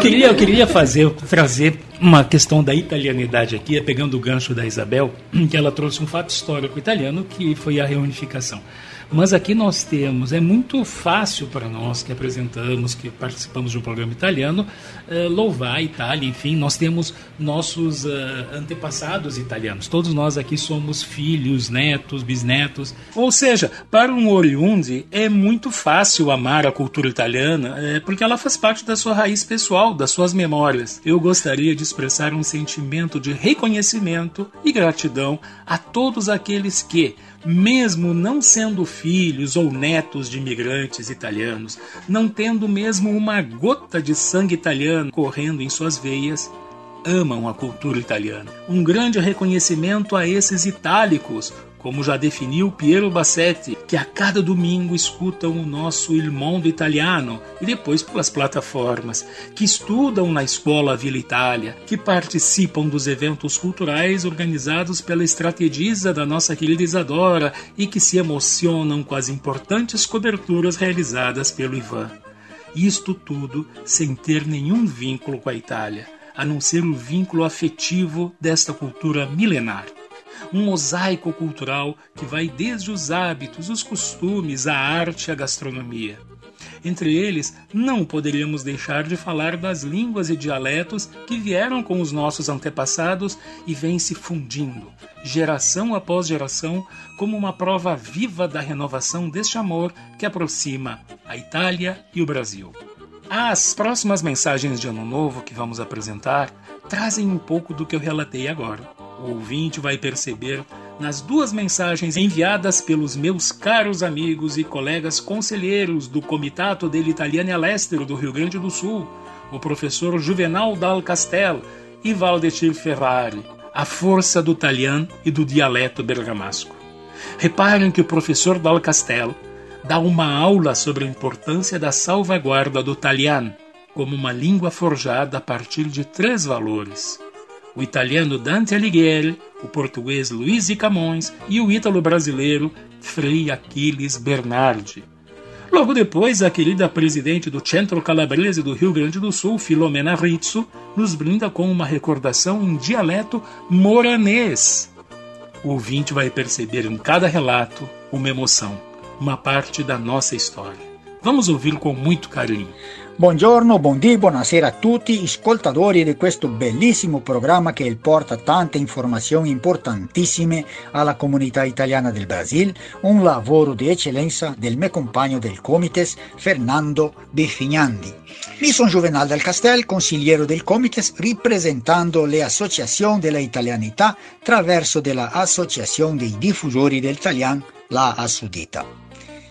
[SPEAKER 1] Queria, eu queria fazer, trazer uma questão da italianidade aqui, pegando o gancho da Isabel, que ela trouxe um fato histórico italiano que foi a reunificação. Mas aqui nós temos, é muito fácil para nós que apresentamos, que participamos de um programa italiano, eh, louvar a Itália, enfim, nós temos nossos eh, antepassados italianos. Todos nós aqui somos filhos, netos, bisnetos. Ou seja, para um oriundi é muito fácil amar a cultura italiana, eh, porque ela faz parte da sua raiz pessoal, das suas memórias. Eu gostaria de expressar um sentimento de reconhecimento e gratidão a todos aqueles que, mesmo não sendo filhos ou netos de imigrantes italianos, não tendo mesmo uma gota de sangue italiano correndo em suas veias, amam a cultura italiana. Um grande reconhecimento a esses itálicos, como já definiu Piero Bassetti, que a cada domingo escutam o nosso Il Mondo Italiano e depois pelas plataformas, que estudam na escola Vila Itália, que participam dos eventos culturais organizados pela estrategista da nossa querida Isadora e que se emocionam com as importantes coberturas realizadas pelo Ivan. Isto tudo sem ter nenhum vínculo com a Itália, a não ser o vínculo afetivo desta cultura milenar um mosaico cultural que vai desde os hábitos, os costumes, a arte e a gastronomia. Entre eles, não poderíamos deixar de falar das línguas e dialetos que vieram com os nossos antepassados e vêm se fundindo, geração após geração, como uma prova viva da renovação deste amor que aproxima a Itália e o Brasil. As próximas mensagens de Ano Novo que vamos apresentar trazem um pouco do que eu relatei agora. O ouvinte vai perceber nas duas mensagens enviadas pelos meus caros amigos e colegas conselheiros do Comitato dell'Italiana all'Estero do Rio Grande do Sul, o professor Juvenal Dal Castel e Valdecir Ferrari, a força do italiano e do dialeto bergamasco. Reparem que o professor Dal Castel dá uma aula sobre a importância da salvaguarda do italiano como uma língua forjada a partir de três valores: o italiano Dante Alighieri, o português Luiz de Camões e o ítalo brasileiro Frei Aquiles Bernardi. Logo depois, a querida presidente do Centro Calabrese do Rio Grande do Sul, Filomena Rizzo, nos brinda com uma recordação em dialeto moranês. O ouvinte vai perceber em cada relato uma emoção, uma parte da nossa história. Vamos ouvir com muito carinho.
[SPEAKER 23] Buongiorno, buondì, buonasera a tutti, ascoltatori di questo bellissimo programma che porta tante informazioni importantissime alla comunità italiana del Brasile, un lavoro di eccellenza del mio compagno del Comites, Fernando Beffignandi. Mi sono Juvenal del Castel, consigliere del Comites, rappresentando le associazioni della italianità attraverso della Associazione dei diffusori del Italian, la Assudita.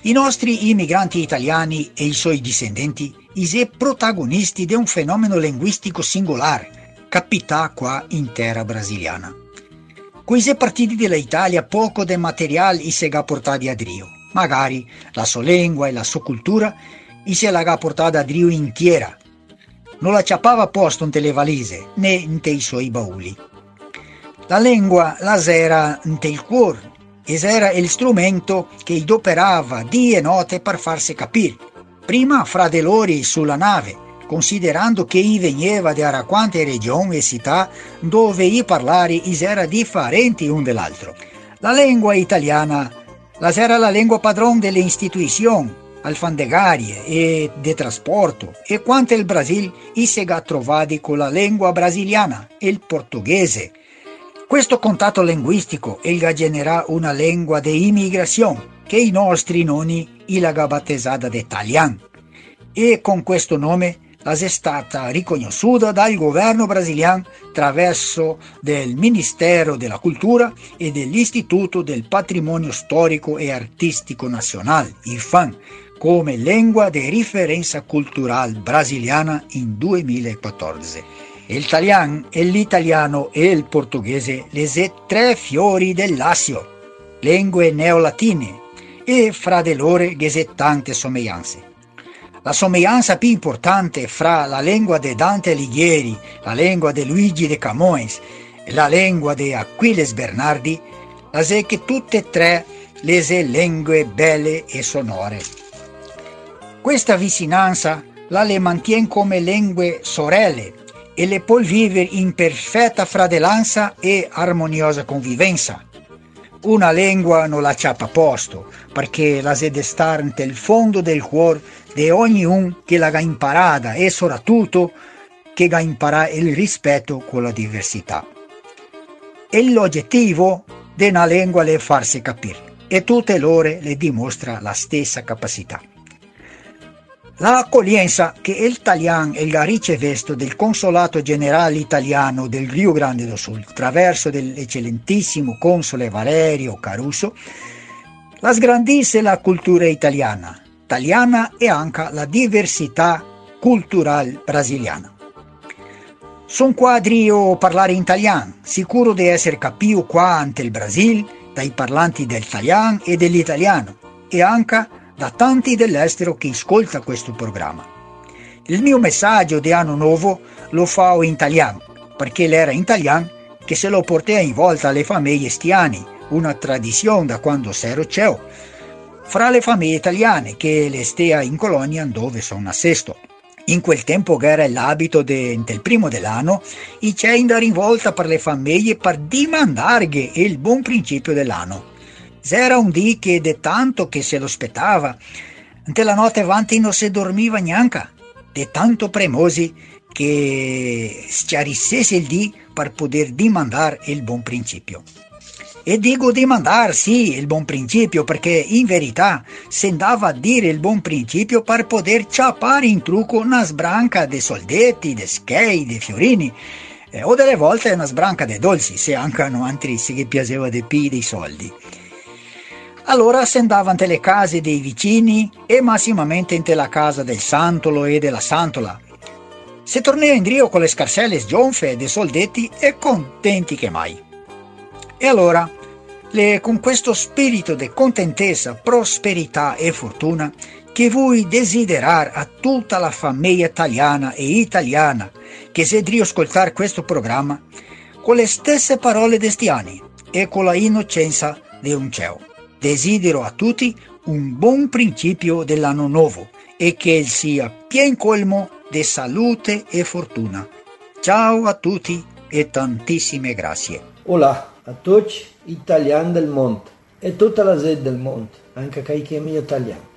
[SPEAKER 23] I nostri immigranti italiani e i suoi discendenti sono protagonisti di un fenomeno linguistico singolare, capita qua in terra brasiliana. Questi partiti dell'Italia poco del materiale si è portato a Drio, magari la sua lingua e la sua cultura se l'ha portata a Drio intera. Non la ciappava posto in le valise né in i suoi bauli. La lingua la era in il cuore ed era il strumento che adoperava di e notte per farsi capire. Prima fra di loro sulla nave, considerando che i veniva da quante regioni e città dove i parlari era differenti un dell'altro. La lingua italiana la era la lingua padrone delle istituzioni alfandegarie e di trasporto e quanto il Brasile si è trovato con la lingua brasiliana, il portoghese, questo contatto linguistico ilga genera una lingua di immigrazione che i nostri nonni ilaga battezzata di italiano e con questo nome è stata riconosciuta dal governo brasiliano attraverso del Ministero della Cultura e dell'Istituto del Patrimonio Storico e Artistico Nazionale, IFAM, come lingua di riferenza culturale brasiliana in 2014. L'italiano e l'italiano e il portoghese le tre fiori del Lazio, lingue neolatine, e fra di loro c'è tante somiglianze. La somiglianza più importante fra la lingua di Dante Alighieri, la lingua di Luigi de Camões e la lingua di Aquiles Bernardi è che tutte e tre le lingue belle e sonore. Questa vicinanza la le mantiene come lingue sorelle e le può vivere in perfetta fratellanza e armoniosa convivenza. Una lingua non la ciappa a posto, perché la deve stare nel fondo del cuore di ognuno che l'ha imparata e soprattutto che ha imparato il rispetto con la diversità. E l'oggettivo di una lingua è farsi capire e tutte loro le dimostra la stessa capacità. L'accoglienza che il italiano e il ricevuto del Consolato Generale Italiano del Rio Grande do Sul attraverso dell'eccellentissimo console Valerio Caruso la sgrandisse la cultura italiana, italiana e anche la diversità culturale brasiliana. Sono quadri o parlare in italiano, sicuro di essere capito qua ante il Brasile dai parlanti dell'italiano e dell'italiano e anche da tanti dell'estero che ascolta questo programma. Il mio messaggio di anno nuovo lo fa in italiano, perché l'era in italiano che se lo porta in volta alle famiglie stiane, una tradizione da quando s'ero ciò, fra le famiglie italiane che le stea in colonia dove sono a sesto. In quel tempo era l'abito de, del primo dell'anno, i c'è andare in volta per le famiglie per dimandarghe il buon principio dell'anno. Era un dì che de tanto che se lo aspettava, ante la notte avanti non si dormiva neanche, de tanto premosi che schiarissesse il dì per poter dimandare il buon principio. E dico di mandar, sì, il buon principio, perché in verità si andava a dire il buon principio per poter ciappare in trucco una sbranca de soldetti, de schei, de fiorini, eh, o delle volte una sbranca de dolci, se anche hanno altri si che piaceva de pi dei soldi. Allora si andava ante le case dei vicini e massimamente ante la casa del santolo e della santola. Si tornava in drio con le scarselle sgionfe dei soldetti e contenti che mai. E allora, le- con questo spirito di contentezza, prosperità e fortuna, che vuoi desiderar a tutta la famiglia italiana e italiana che sedri ascoltare questo programma, con le stesse parole destiani e con la innocenza di un cielo. Desidero a tutti un buon principio dell'anno nuovo e che sia pien colmo di salute e fortuna. Ciao a tutti e tantissime grazie.
[SPEAKER 24] Olá a todos italiani del mondo e tutta la gente del mondo, anche kai che mi italiano.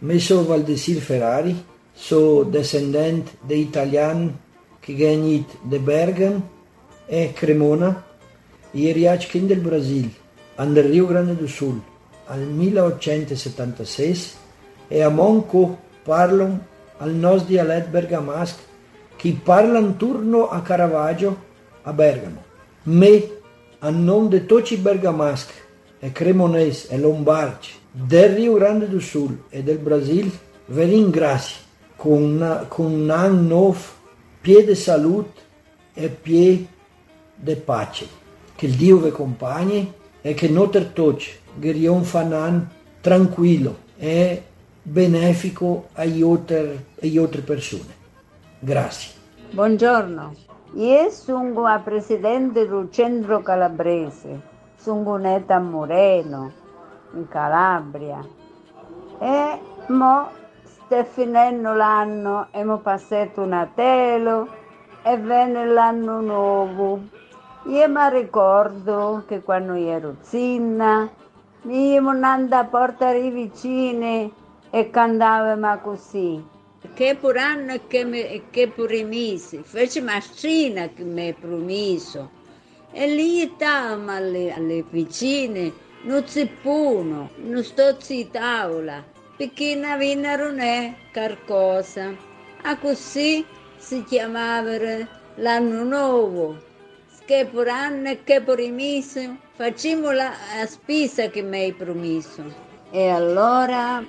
[SPEAKER 24] Me sono Valdesir Ferrari, sono descendente di italiani che genit de Bergamo e Cremona, e riachkin del Brasil, al Rio Grande do Sul, al 1876 e a Monco parlam al nos dialetto bergamasco che parlan turno a Caravaggio a Bergamo. Me, a nome de tutti i bergamaschi e cremonesi e lombardi del Rio Grande do Sul e del Brasil, vi ringrazio con, con un anno nuovo, piede di salute e piede di pace. Che il Dio vi accompagni e che tutti giriamo un anno tranquillo e benefico agli altri, persone. Grazie.
[SPEAKER 25] Buongiorno, io sono la presidente del centro calabrese, sono nata a Moreno, in Calabria. E mo sta finendo l'anno e mo passato Natale e viene l'anno nuovo. Io mi ricordo che quando ero zinna, io andavo a portare i vicini e cantavamo così. Che per anno e che, me, e che per i mesi, fece mascina che mi ha promesso. E lì stavamo alle, alle vicine, non si puno, non sto a tavola, perché non vennero né qualcosa. A così si chiamava l'anno nuovo. Che per anno e che mesi facciamo la spesa che mi hai promesso. E allora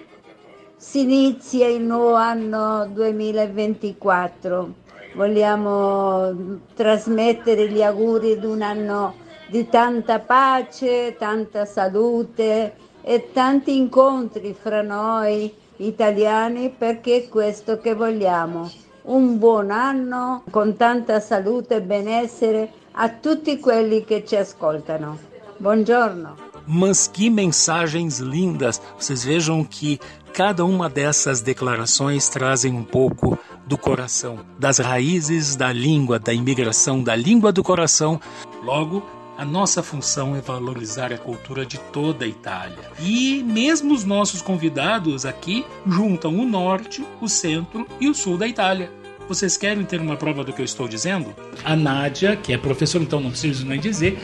[SPEAKER 25] si inizia il nuovo anno 2024. Vogliamo trasmettere gli auguri di un anno di tanta pace, tanta salute e tanti incontri fra noi italiani perché è questo che vogliamo. Un buon anno con tanta salute e benessere a tutti quelli che ci ascoltano. Buongiorno.
[SPEAKER 1] Mas que mensagens lindas! Vocês vejam que cada uma dessas declarações trazem um pouco do coração, das raízes da língua, da imigração, da língua do coração. Logo, a nossa função é valorizar a cultura de toda a Itália. E mesmo os nossos convidados aqui juntam o norte, o centro e o sul da Itália. Vocês querem ter uma prova do que eu estou dizendo? A Nádia, que é professora, então não preciso nem dizer,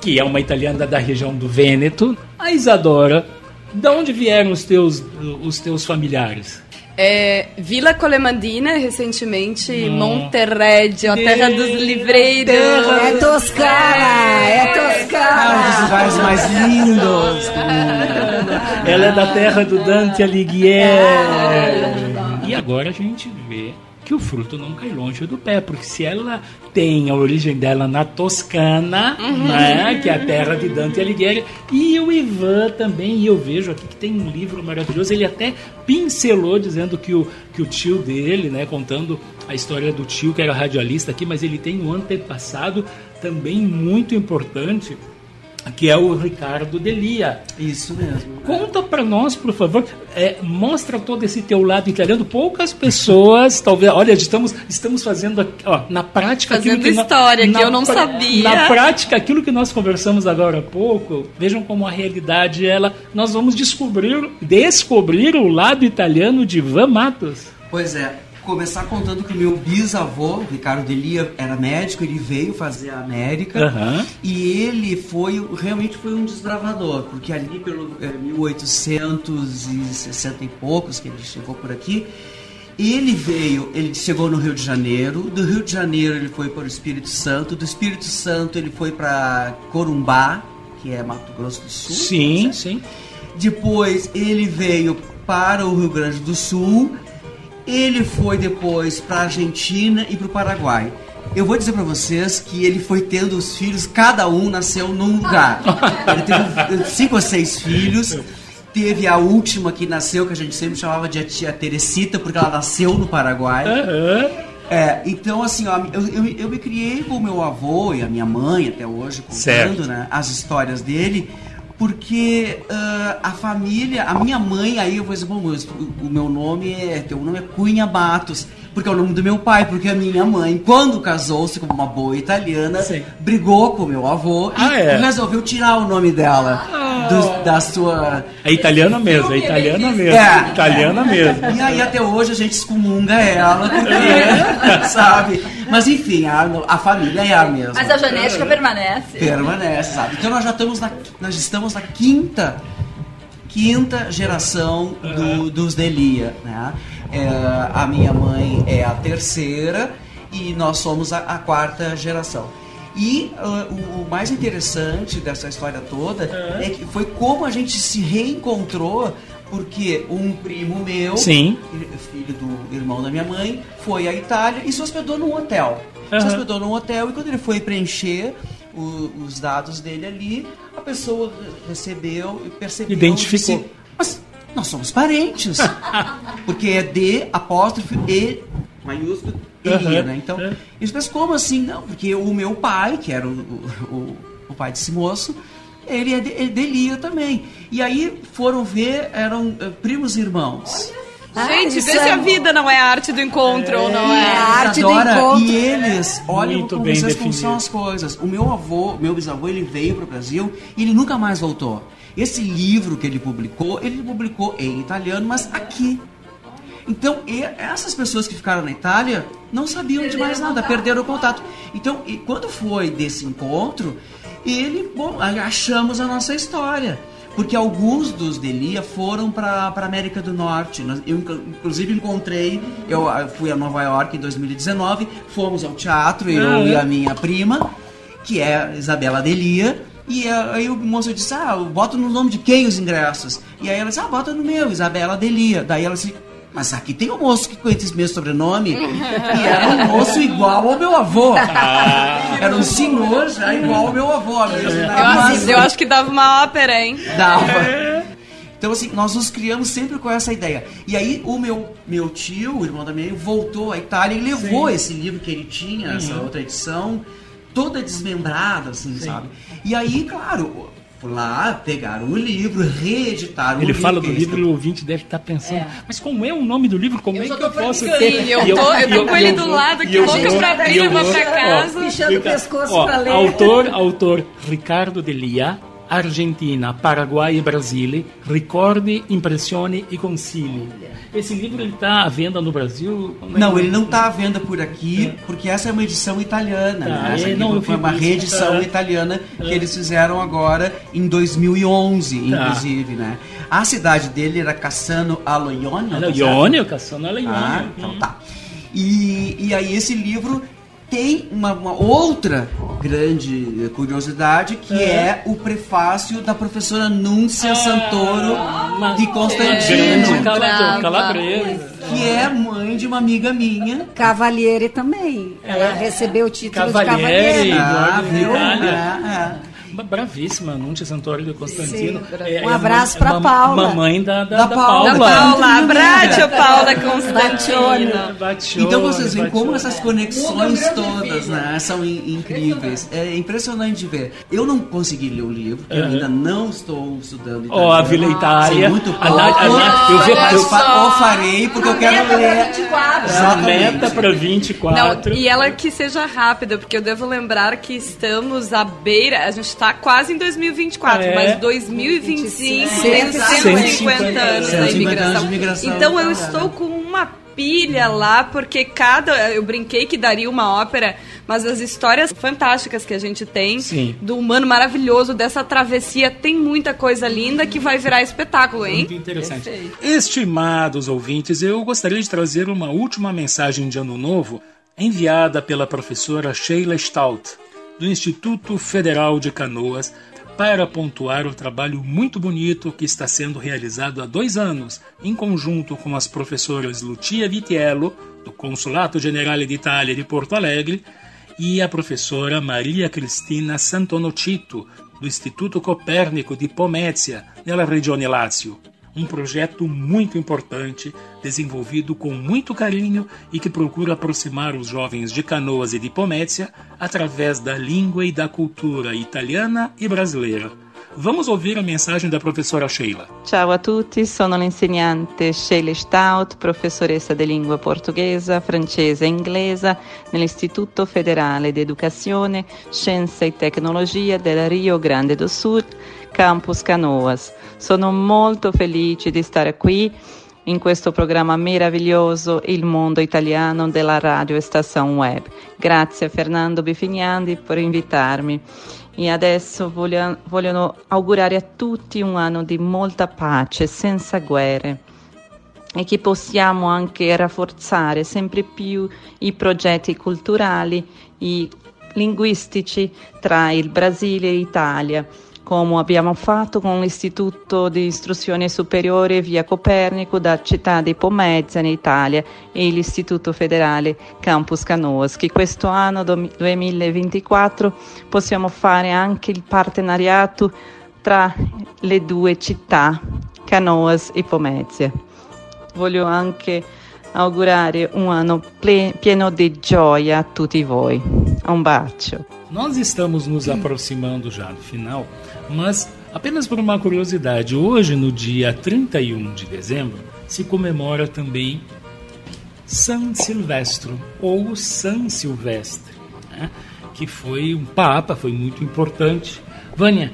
[SPEAKER 1] que é uma italiana da região do Vêneto. A Isadora, de onde vieram os teus, os teus familiares?
[SPEAKER 7] É, Vila Colemandina, recentemente,
[SPEAKER 1] Hum.
[SPEAKER 7] Monterreggio, a terra dos livreiros.
[SPEAKER 9] É Toscana, é Toscana.
[SPEAKER 8] Os lugares mais lindos.
[SPEAKER 1] Ela é da terra do Dante Alighieri. E agora a gente vê que o fruto não cai longe do pé, porque se ela tem a origem dela na Toscana,
[SPEAKER 7] Uhum.
[SPEAKER 1] né, que é a terra de Dante Alighieri, e o Ivan também, e eu vejo aqui que tem um livro maravilhoso, ele até pincelou dizendo que o, que o tio dele, né, contando a história do tio que era radialista aqui, mas ele tem um antepassado também muito importante, que é o Ricardo Delia.
[SPEAKER 8] Isso mesmo.
[SPEAKER 1] Conta pra nós, por favor, é, mostra todo esse teu lado italiano. Poucas pessoas, talvez, olha, estamos, estamos fazendo aqui, ó, na prática
[SPEAKER 7] Fazendo
[SPEAKER 1] aquilo que
[SPEAKER 7] história, que
[SPEAKER 1] na
[SPEAKER 7] eu não
[SPEAKER 1] pra-
[SPEAKER 7] sabia.
[SPEAKER 1] Na prática, aquilo que nós conversamos agora há pouco, vejam como a realidade ela, nós vamos descobrir, descobrir o lado italiano de Ivan Matos.
[SPEAKER 8] Pois é, começar contando que o meu bisavô, Ricardo Delia, era médico, ele veio fazer a América
[SPEAKER 1] Aham.
[SPEAKER 8] e ele foi, realmente foi um desbravador, porque ali pelo eh, 1860 e poucos que ele chegou por aqui, ele veio, ele chegou no Rio de Janeiro, do Rio de Janeiro ele foi para o Espírito Santo, do Espírito Santo ele foi para Corumbá, que é Mato Grosso do Sul.
[SPEAKER 1] Sim, sim.
[SPEAKER 8] Depois ele veio para o Rio Grande do Sul. Ele foi depois para a Argentina e para o Paraguai. Eu vou dizer para vocês que ele foi tendo os filhos, cada um nasceu num lugar. Ele teve cinco ou seis filhos. Teve a última que nasceu, que a gente sempre chamava de a tia Teresita, porque ela nasceu no Paraguai. É, então assim, ó, eu, eu, eu me criei com o meu avô e a minha mãe até hoje, contando né, as histórias dele, porque ah, a família, a minha mãe, aí eu vou dizer, bom, o, meu nome é, teu nome é Cunha Matos, porque é o nome do meu pai, porque a minha mãe, quando casou-se como uma boa italiana, brigou com o meu avô e
[SPEAKER 1] Ah, é?
[SPEAKER 8] resolveu tirar o nome dela do- da sua...
[SPEAKER 1] É italiana mesmo, é italiana mesmo.
[SPEAKER 8] É.
[SPEAKER 1] Italiana mesmo.
[SPEAKER 8] E aí até hoje a gente excomunga ela, porque, sabe? Mas enfim, a, a família é a mesma.
[SPEAKER 5] Mas a genética permanece.
[SPEAKER 8] Permanece, sabe? Então nós já estamos na, nós estamos na quinta, quinta geração do- dos Delia, né? É, a minha mãe é a terceira e nós somos a, a quarta geração. E ah, o, o mais interessante dessa história toda é que foi como a gente se reencontrou, porque um primo meu,
[SPEAKER 1] Sim.
[SPEAKER 8] filho do irmão da minha mãe, foi à Itália e se hospedou num hotel. Se
[SPEAKER 1] Aham.
[SPEAKER 8] hospedou num hotel e quando ele foi preencher o- os dados dele ali, a pessoa recebeu e percebeu.
[SPEAKER 1] Identificou.
[SPEAKER 8] disse, Mas nós somos parentes. porque é D, apóstrofe E, maiúsculo, Elia,
[SPEAKER 1] Aham.
[SPEAKER 8] né? Então, eles pensam, como assim? Não, porque o meu pai, que era o, o, o- pai desse moço, ele é de, é de Elia também. E aí foram ver, eram eh, primos irmãos.
[SPEAKER 7] Gente,
[SPEAKER 8] isso
[SPEAKER 7] vê se
[SPEAKER 8] é-
[SPEAKER 7] a vida não é arte do encontro ou não é.
[SPEAKER 8] Eles adoram, E eles, olhem
[SPEAKER 1] Muito
[SPEAKER 8] como
[SPEAKER 1] bem
[SPEAKER 8] vocês como são as coisas. O meu avô, meu bisavô, ele veio para o Brasil e ele nunca mais voltou. Esse livro que ele publicou, ele publicou em italiano, mas aqui. Então, e- essas pessoas que ficaram na Itália não sabiam de mais nada, perderam o contato. Então, e quando foi desse encontro, ele, bom, achamos a nossa história. Porque alguns dos Delia foram para a América do Norte. Eu, inclu- inclusive, encontrei, eu fui a Nova York em 2019, fomos ao teatro, eu
[SPEAKER 1] Ah, é?
[SPEAKER 8] e a minha prima, que é Isabela Delia. E ah, aí o moço disse, ah, eu boto no nome de quem os ingressos? E aí ela disse, ah, bota no meu, Isabela Delia. Daí ela disse, mas aqui tem um moço que com esse mesmo sobrenome. e era um moço igual ao meu avô. Era um senhor já igual ao meu avô mesmo.
[SPEAKER 7] Eu,
[SPEAKER 8] né?
[SPEAKER 7] acho, eu acho que dava uma ópera, hein?
[SPEAKER 8] Dava. Então, assim, nós nos criamos sempre com essa ideia. E aí, o meu, meu tio, o irmão da minha voltou à Itália e levou
[SPEAKER 1] Sim.
[SPEAKER 8] esse livro que ele tinha, essa
[SPEAKER 1] Uhum.
[SPEAKER 8] outra edição, toda desmembrada, assim, sabe? E aí, claro, lá, pegaram o livro, reeditaram o
[SPEAKER 1] Ele
[SPEAKER 8] livro.
[SPEAKER 1] fala do
[SPEAKER 8] é
[SPEAKER 1] livro e o ouvinte deve estar pensando, mas como é o nome do livro? Como é que eu posso
[SPEAKER 7] Sim,
[SPEAKER 1] ter?
[SPEAKER 7] eu
[SPEAKER 1] E
[SPEAKER 7] tô- eu tô com ele do lado, que
[SPEAKER 1] eu
[SPEAKER 7] louca pra abrir,
[SPEAKER 1] eu vou-
[SPEAKER 7] pra
[SPEAKER 1] ó,
[SPEAKER 7] casa.
[SPEAKER 9] Pichando o pescoço
[SPEAKER 1] ó,
[SPEAKER 9] pra ler.
[SPEAKER 1] Autor, autor Ricardo Delia, Argentina, Paraguai e Brasile, Ricordi, Impressioni e Consigli. Esse livro está à venda no Brasil? É
[SPEAKER 8] Não, ele não está à venda por aqui, porque essa é uma edição italiana.
[SPEAKER 1] Tá,
[SPEAKER 8] né? Essa
[SPEAKER 1] é, não,
[SPEAKER 8] foi uma reedição
[SPEAKER 1] Ah.
[SPEAKER 8] italiana que eles fizeram agora em 2011,
[SPEAKER 1] Tá.
[SPEAKER 8] inclusive, né? A cidade dele era Cassano Aloionio. tá
[SPEAKER 1] Aloionio,
[SPEAKER 8] certo?
[SPEAKER 1] Cassano Aloionio.
[SPEAKER 8] Ah, então tá. E, e aí esse livro tem uma, uma outra grande curiosidade que
[SPEAKER 1] É.
[SPEAKER 8] é o prefácio da professora Núncia
[SPEAKER 1] Ah,
[SPEAKER 8] Santoro de Constantino.
[SPEAKER 1] cala- calabresa.
[SPEAKER 8] Que é mãe de uma amiga minha.
[SPEAKER 9] Cavaliere também. Ela recebeu o título
[SPEAKER 1] Cavaliere,
[SPEAKER 9] de Cavaliere.
[SPEAKER 8] Ah, viu?
[SPEAKER 1] Itália. Bravíssima, Núncia Santoro de Constantino.
[SPEAKER 9] Sim, um abraço pra
[SPEAKER 1] mam-
[SPEAKER 9] Paula.
[SPEAKER 1] Mamãe da, da,
[SPEAKER 8] Da Paula. Da Paula,
[SPEAKER 7] abraço, Paula Constantino.
[SPEAKER 1] Batione,
[SPEAKER 8] Então vocês veem como essas conexões todas né, são in- incríveis. É impressionante de ver. Eu não consegui ler o livro, porque eu
[SPEAKER 1] Aham.
[SPEAKER 8] ainda não estou estudando
[SPEAKER 1] Ó, a Vila Itália.
[SPEAKER 8] Muito
[SPEAKER 1] A a
[SPEAKER 8] pouco,
[SPEAKER 1] eu eu-
[SPEAKER 8] fa- eu farei porque eu quero ler. Exatamente.
[SPEAKER 1] Meta para 24.
[SPEAKER 7] Não, e ela que seja rápida, porque eu devo lembrar que estamos à beira, a gente está quase em 2024,
[SPEAKER 1] É.
[SPEAKER 7] mas 2025 tem
[SPEAKER 9] 150
[SPEAKER 7] 150 anos da
[SPEAKER 8] 150 anos
[SPEAKER 7] imigração.
[SPEAKER 8] de imigração
[SPEAKER 7] Então eu estou com uma pilha lá, porque cada. Eu brinquei que daria uma ópera, mas as histórias fantásticas que a gente tem
[SPEAKER 1] Sim.
[SPEAKER 7] do humano maravilhoso, dessa travessia, tem muita coisa linda que vai virar espetáculo, hein?
[SPEAKER 1] Muito interessante.
[SPEAKER 7] Perfeito.
[SPEAKER 1] Estimados ouvintes, eu gostaria de trazer uma última mensagem de Ano Novo enviada pela professora Sheila Stout, do Instituto Federal de Canoas, para pontuar o trabalho muito bonito que está sendo realizado há dois anos, em conjunto com as professoras Lucia Vitiello, do Consulato Generale d'Italia de Porto Alegre, e a professora Maria Cristina Santonocito, do Instituto Copérnico di Pomezia, nella Regione Lazio. Um projeto muito importante, desenvolvido com muito carinho e que procura aproximar os jovens de Canoas e de Pomezia através da língua e da cultura italiana e brasileira. Vamos ouvir a mensagem da professora Sheila.
[SPEAKER 26] Ciao a tutti, sono l'insegnante Sheila Stout, professoressa di lingua portoghese, francese e inglese nell'Istituto Federale di Educazione, Scienza e Tecnologia del Rio Grande do Sul, Campus Canoas. Sono molto felice di stare qui in questo programma meraviglioso Il Mondo Italiano della Radio Estação Web. Grazie a Fernando Bifignandi per invitarmi. E adesso voglio, voglio augurare a tutti un anno di molta pace, senza guerre e che possiamo anche rafforzare sempre più i progetti culturali e linguistici tra il Brasile e l'Italia, come abbiamo fatto con l'Istituto di Istruzione Superiore Via Copernico da Città di Pomezia in Italia e l'Istituto Federale Campus Canoas, che questo anno 2024 possiamo fare anche il partenariato tra le due città, Canoas e Pomezia. Voglio anche augurare un anno pieno di gioia a tutti voi. Un bacio.
[SPEAKER 1] Nós estamos nos aproximando já do final, mas apenas por uma curiosidade, hoje, no dia 31 de dezembro, se comemora também San Silvestro ou San Silvestre, né? que foi um papa, foi muito importante. Vânia,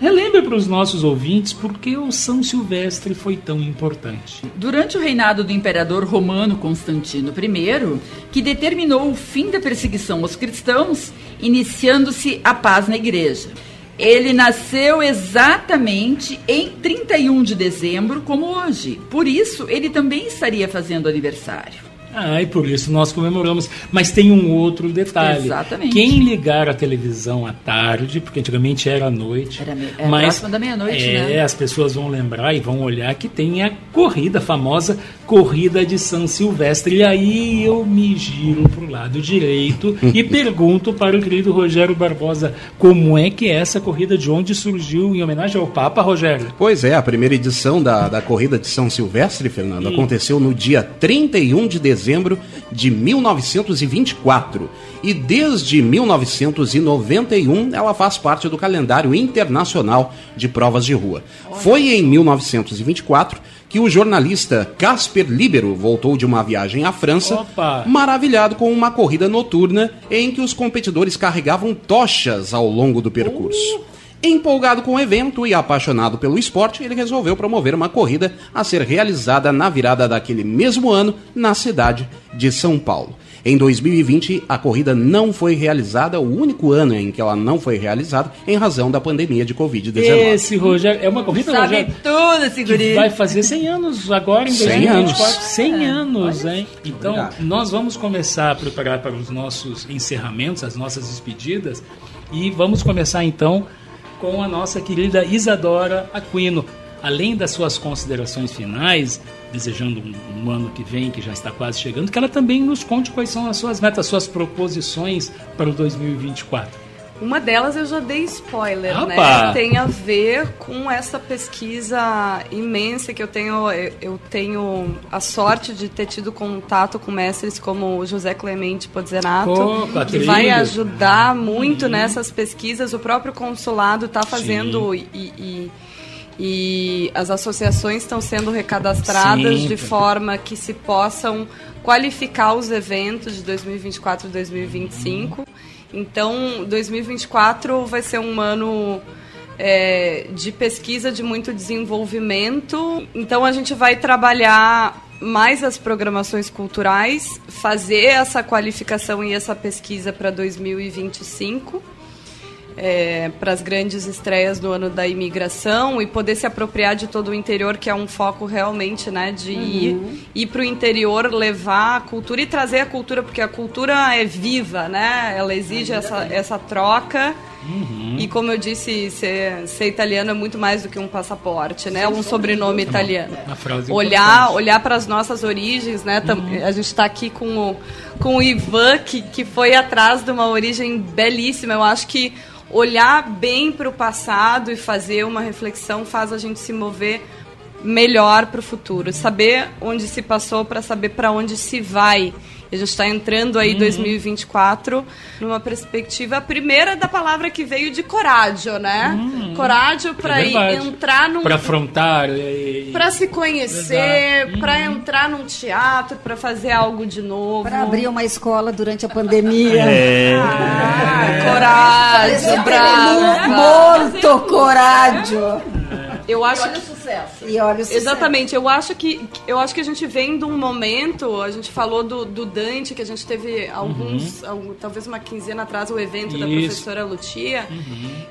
[SPEAKER 1] relembre para os nossos ouvintes por que o São Silvestre foi tão importante.
[SPEAKER 5] Durante o reinado do imperador romano Constantino I, que determinou o fim da perseguição aos cristãos, iniciando-se a paz na igreja. Ele nasceu exatamente em 31 de dezembro, como hoje. Por isso, ele também estaria fazendo aniversário.
[SPEAKER 1] Ah, e por isso nós comemoramos. Mas tem um outro detalhe.
[SPEAKER 5] Exatamente.
[SPEAKER 1] Quem ligar a televisão à tarde, porque antigamente era à noite.
[SPEAKER 5] Era, me- é
[SPEAKER 1] mas
[SPEAKER 5] próximo da meia-noite,
[SPEAKER 1] é,
[SPEAKER 5] né?
[SPEAKER 1] as pessoas vão lembrar e vão olhar que tem a corrida, a famosa corrida de São Silvestre. E aí eu me giro para o lado direito e pergunto para o querido Rogério Barbosa como é que é essa corrida, de onde surgiu em homenagem ao Papa, Rogério?
[SPEAKER 4] Pois é, a primeira edição da, da corrida de São Silvestre, Fernando,
[SPEAKER 1] Sim.
[SPEAKER 4] aconteceu no dia 31 de dezembro de 1924. E desde 1991 ela faz parte do calendário internacional de provas de rua. Foi em 1924 que o jornalista Casper Libero voltou de uma viagem à França,
[SPEAKER 1] Opa!
[SPEAKER 4] maravilhado com uma corrida noturna em que os competidores carregavam tochas ao longo do percurso. Empolgado com o evento e apaixonado pelo esporte, ele resolveu promover uma corrida a ser realizada na virada daquele mesmo ano na cidade de São Paulo. Em 2020, a corrida não foi realizada, o único ano em que ela não foi realizada, em razão da pandemia de Covid-19.
[SPEAKER 1] Esse Rogério é uma corrida
[SPEAKER 5] Sabe
[SPEAKER 1] Rogério,
[SPEAKER 5] tudo esse
[SPEAKER 1] que
[SPEAKER 5] guri.
[SPEAKER 1] vai fazer 100 anos agora em
[SPEAKER 4] 100
[SPEAKER 1] 2024.
[SPEAKER 4] anos.
[SPEAKER 1] 100 anos, hein? Então,
[SPEAKER 4] Obrigado.
[SPEAKER 1] nós vamos começar a preparar para os nossos encerramentos, as nossas despedidas, e vamos começar então com a nossa querida Isadora Aquino. Além das suas considerações finais, desejando um, ano que vem, que já está quase chegando, que ela também nos conte quais são as suas metas, as suas proposições para o 2024.
[SPEAKER 7] Uma delas eu já dei spoiler,
[SPEAKER 1] Opa!
[SPEAKER 7] né? Tem a ver com essa pesquisa imensa que eu tenho. eu- tenho a sorte de ter tido contato com mestres como José Clemente Pozerato,
[SPEAKER 1] Opa,
[SPEAKER 7] que vai ajudar muito nessas pesquisas. O próprio consulado está fazendo e, e- e as associações estão sendo recadastradas
[SPEAKER 1] Sim.
[SPEAKER 7] de forma que se possam qualificar os eventos de 2024 e 2025. Então, 2024 vai ser um ano é, de pesquisa de muito desenvolvimento. Então, a gente vai trabalhar mais as programações culturais, fazer essa qualificação e essa pesquisa para 2025 é, para as grandes estreias do ano da imigração e poder se apropriar de todo o interior, que é um foco realmente né, de
[SPEAKER 9] Uhum.
[SPEAKER 7] ir, ir para o interior, levar a cultura e trazer a cultura, porque a cultura é viva, né? ela exige essa, essa troca. E como eu disse, ser, ser italiano é muito mais do que um passaporte, né? Um sobrenome italiano.
[SPEAKER 1] Uma frase
[SPEAKER 7] Olhar, olhar para as nossas origens, né? Tam- A gente está aqui com o, com o Ivan, que, que foi atrás de uma origem belíssima. Eu acho que olhar bem para o passado e fazer uma reflexão faz a gente se mover melhor para o futuro. Saber onde se passou para saber para onde se vai. A gente está entrando aí
[SPEAKER 1] Uhum.
[SPEAKER 7] 2024 numa perspectiva primeira da palavra que veio de corádio, né? Corádio para
[SPEAKER 1] É
[SPEAKER 7] entrar num
[SPEAKER 1] Para afrontar. e-
[SPEAKER 7] para se conhecer, para entrar num teatro, para fazer algo de novo.
[SPEAKER 9] Para abrir uma escola durante a pandemia.
[SPEAKER 1] É.
[SPEAKER 7] Ah, coragem, brava.
[SPEAKER 9] Muito corádio.
[SPEAKER 7] Eu acho
[SPEAKER 5] Olha o sucesso.
[SPEAKER 9] E olha o sucesso.
[SPEAKER 7] Exatamente, eu acho que eu acho que a gente vem de um momento, a gente falou do, do Dante, que a gente teve alguns, algum- talvez uma quinzena atrás, o evento da
[SPEAKER 9] Uhum. Isso.
[SPEAKER 7] professora Lucia,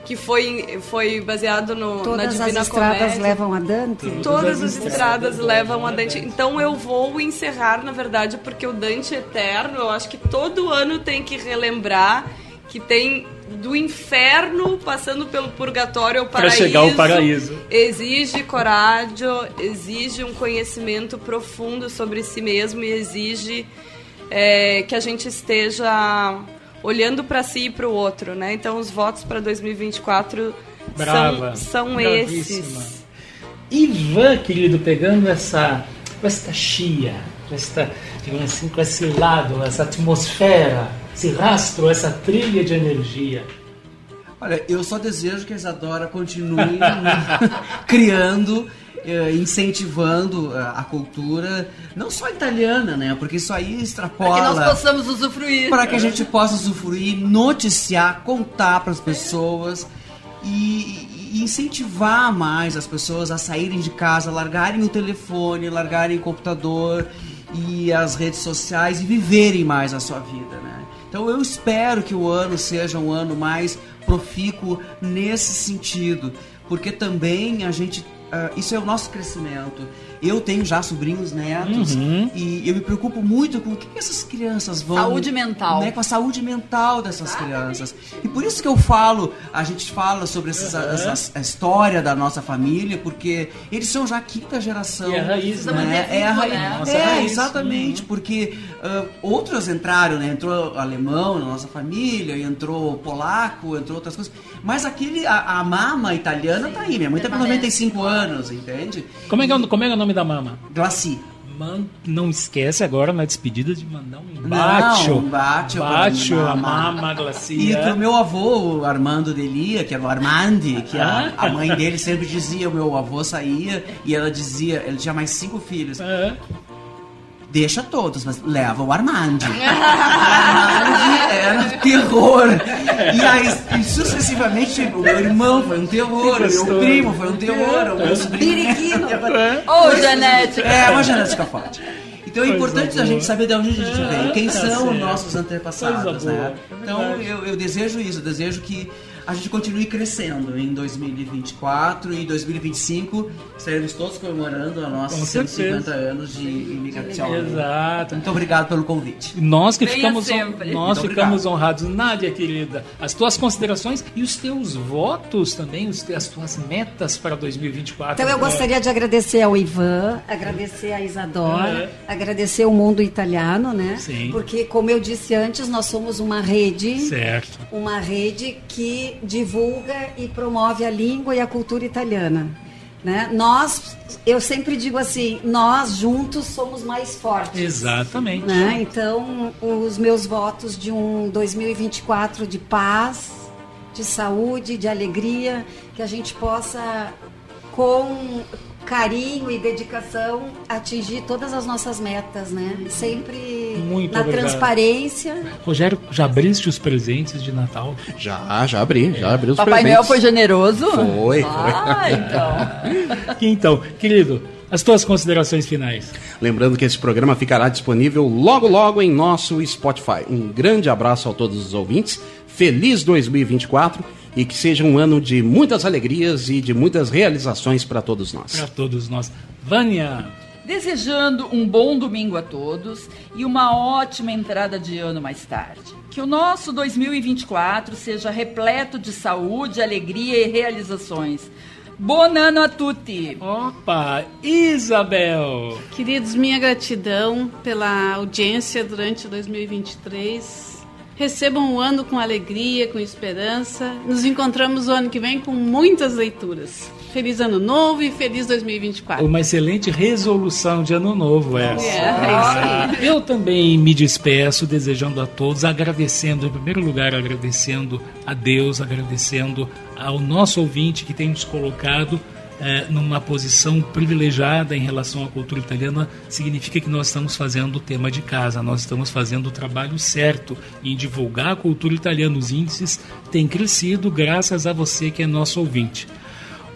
[SPEAKER 7] que foi, foi baseado no, na
[SPEAKER 9] Todas
[SPEAKER 7] Divina
[SPEAKER 9] as estradas
[SPEAKER 7] Comédia.
[SPEAKER 9] levam a Dante?
[SPEAKER 7] Todas as estradas levam a Dante. Então eu vou encerrar, na verdade, porque o Dante Eterno, eu acho que todo ano tem que relembrar que tem do inferno passando pelo purgatório ao paraíso.
[SPEAKER 1] chegar ao paraíso.
[SPEAKER 7] Exige coragem, exige um conhecimento profundo sobre si mesmo e exige é, que a gente esteja olhando para si e para o outro, né? Então os votos para 2024
[SPEAKER 1] Brava.
[SPEAKER 7] são, são esses.
[SPEAKER 1] Ivan, querido, pegando essa, esta chia, esta, digamos assim, com esse lado, essa atmosfera, esse rastro, essa trilha de energia.
[SPEAKER 8] Olha, eu só desejo que a Isadora continue criando, eh, incentivando eh, a cultura, não só italiana, né? Porque isso aí
[SPEAKER 5] Para
[SPEAKER 8] extrapola.
[SPEAKER 5] que nós possamos usufruir.
[SPEAKER 8] para que a gente possa usufruir, noticiar, contar para as pessoas e, e incentivar mais as pessoas a saírem de casa, largarem o telefone, largarem o computador e as redes sociais e viverem mais a sua vida, né? Então eu espero que o ano seja um ano mais profícuo nesse sentido, porque também a gente ah, isso é o nosso crescimento. Eu tenho já sobrinhos netos
[SPEAKER 1] Uhum.
[SPEAKER 8] e eu me preocupo muito com o que essas crianças vão
[SPEAKER 5] Saúde mental.
[SPEAKER 8] né, com a saúde mental dessas crianças. E por isso que eu falo, a gente fala sobre essas, essas- a história da nossa família, porque eles são já a quinta geração.
[SPEAKER 1] E é a raiz,
[SPEAKER 8] né?
[SPEAKER 1] né?
[SPEAKER 8] É a raiz.
[SPEAKER 1] né? Nossa
[SPEAKER 8] É,
[SPEAKER 1] raiz.
[SPEAKER 8] exatamente, porque ah, outros entraram, né? Entrou alemão na nossa família, entrou polaco, entrou outras coisas. Mas aquele, a, a mama italiana tá aí. Minha mãe tá com 95 anos, entende?
[SPEAKER 1] Como é que é, o- como é, que é o nome da mama?
[SPEAKER 8] Glaci.
[SPEAKER 1] Man, não esquece agora na despedida de mandar um.
[SPEAKER 8] Não, um bate,
[SPEAKER 1] Bate a mama,
[SPEAKER 8] E
[SPEAKER 1] glacia.
[SPEAKER 8] pro meu avô, o Armando Delia, que era o Armandi, que a,
[SPEAKER 1] Ah.
[SPEAKER 8] a mãe dele sempre dizia, o meu avô saía e ela dizia, ele tinha mais cinco filhos. Deixa todos, mas leva o Armandi. o Armandi era terror. E, aí, e sucessivamente, o meu irmão foi um terror, o primo foi um terror, o meu sobrinho.
[SPEAKER 5] Ô, genética.
[SPEAKER 8] É, uma genética forte. Então é importante a gente saber de onde a gente vem, quem
[SPEAKER 1] tá
[SPEAKER 8] são os nossos antepassados, né?
[SPEAKER 1] é
[SPEAKER 8] Então eu, eu desejo isso, eu desejo que a gente continue crescendo em 2024 e 2025 estaremos todos comemorando a nossos
[SPEAKER 1] Com
[SPEAKER 8] 150
[SPEAKER 1] certeza.
[SPEAKER 8] anos de imigração.
[SPEAKER 1] Exato.
[SPEAKER 8] Muito obrigado pelo convite.
[SPEAKER 1] Nós que
[SPEAKER 8] Venha
[SPEAKER 1] ficamos,
[SPEAKER 8] sempre.
[SPEAKER 1] nós
[SPEAKER 8] Muito
[SPEAKER 1] ficamos
[SPEAKER 8] obrigado.
[SPEAKER 1] honrados. Nádia, querida, as tuas considerações e os teus votos também, os, as tuas metas para 2024.
[SPEAKER 9] Então eu gostaria de agradecer ao Ivan, agradecer a Isadora, agradecer o mundo italiano, né?
[SPEAKER 1] Sim.
[SPEAKER 9] Porque, como eu disse antes, nós somos uma rede.
[SPEAKER 1] Certo.
[SPEAKER 9] Uma rede que divulga e promove a língua e a cultura italiana. Né? Nós, eu sempre digo assim, nós juntos somos mais fortes.
[SPEAKER 1] Exatamente.
[SPEAKER 9] Né? Então, os meus votos de um 2024 de paz, de saúde, de alegria, que a gente possa, com carinho e dedicação, atingir todas as nossas metas, né? Sempre
[SPEAKER 1] Muito
[SPEAKER 9] na
[SPEAKER 1] obrigado.
[SPEAKER 9] transparência.
[SPEAKER 1] Rogério, já abriste os presentes de Natal?
[SPEAKER 4] Já, já abri, já abri os
[SPEAKER 5] Papai
[SPEAKER 4] presentes.
[SPEAKER 5] Noel foi generoso?
[SPEAKER 4] Foi, foi.
[SPEAKER 5] Ah, então.
[SPEAKER 1] Então, querido, As tuas considerações finais.
[SPEAKER 4] Lembrando que esse programa ficará disponível logo logo em nosso Spotify. Um grande abraço a todos os ouvintes. Feliz 2024 e que seja um ano de muitas alegrias e de muitas realizações para todos nós.
[SPEAKER 1] Para todos nós. Vânia.
[SPEAKER 5] Desejando um bom domingo a todos e uma ótima entrada de ano mais tarde. Que o nosso 2024 seja repleto de saúde, alegria e realizações. Buon anno a tutti!
[SPEAKER 1] Opa, Isabel!
[SPEAKER 6] Queridos, minha gratidão pela audiência durante 2023. Recebam o ano com alegria, com esperança. Nos encontramos o ano que vem com muitas leituras. Feliz ano novo e feliz 2024.
[SPEAKER 1] Uma excelente resolução de ano novo essa.
[SPEAKER 6] É, é aí.
[SPEAKER 1] Eu também me despeço desejando a todos, agradecendo, em primeiro lugar, agradecendo a Deus, agradecendo ao nosso ouvinte que tem nos colocado é, numa posição privilegiada em relação à cultura italiana, significa que nós estamos fazendo o tema de casa, nós estamos fazendo o trabalho certo em divulgar a cultura italiana. Os índices têm crescido graças a você que é nosso ouvinte.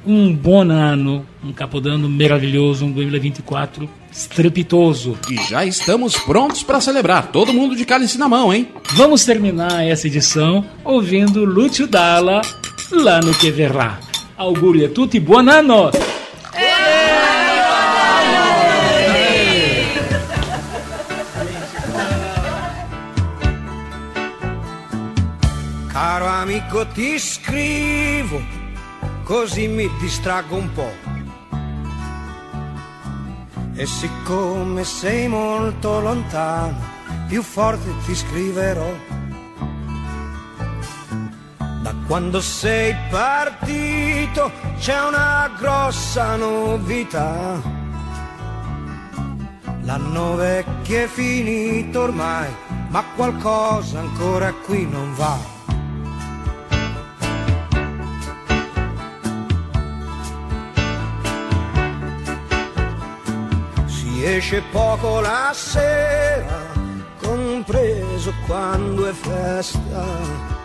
[SPEAKER 1] Um bom ano, um Capodano maravilhoso, um 2024 estrepitoso.
[SPEAKER 4] E já estamos prontos para celebrar, todo mundo de cálice na mão, hein?
[SPEAKER 1] Vamos terminar essa edição ouvindo Lúcio Dalla, lá no que verrà. Auguri a tutti buon anno!
[SPEAKER 27] Caro amico ti scrivo, così mi distraggo un po'. E siccome sei molto lontano, più forte ti scriverò. Da quando sei partito c'è una grossa novità. L'anno vecchio è finito ormai, ma qualcosa ancora qui non va. Si esce poco la sera, compreso quando è festa.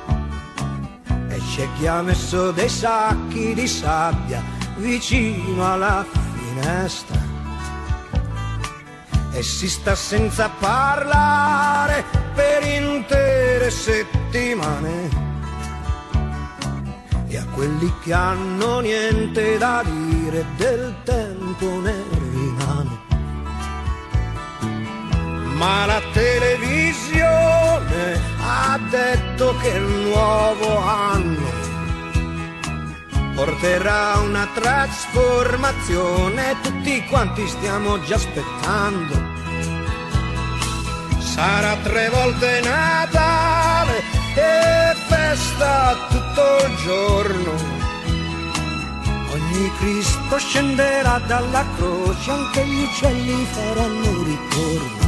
[SPEAKER 27] C'è chi ha messo dei sacchi di sabbia vicino alla finestra. E si sta senza parlare per intere settimane. E a quelli che hanno niente da dire del tempo ne rimane. Ma la televisione ha detto che il nuovo anno porterà una trasformazione, tutti quanti stiamo già aspettando. Sarà tre volte Natale e festa tutto il giorno. Ogni Cristo scenderà dalla croce, anche gli uccelli faranno ritorno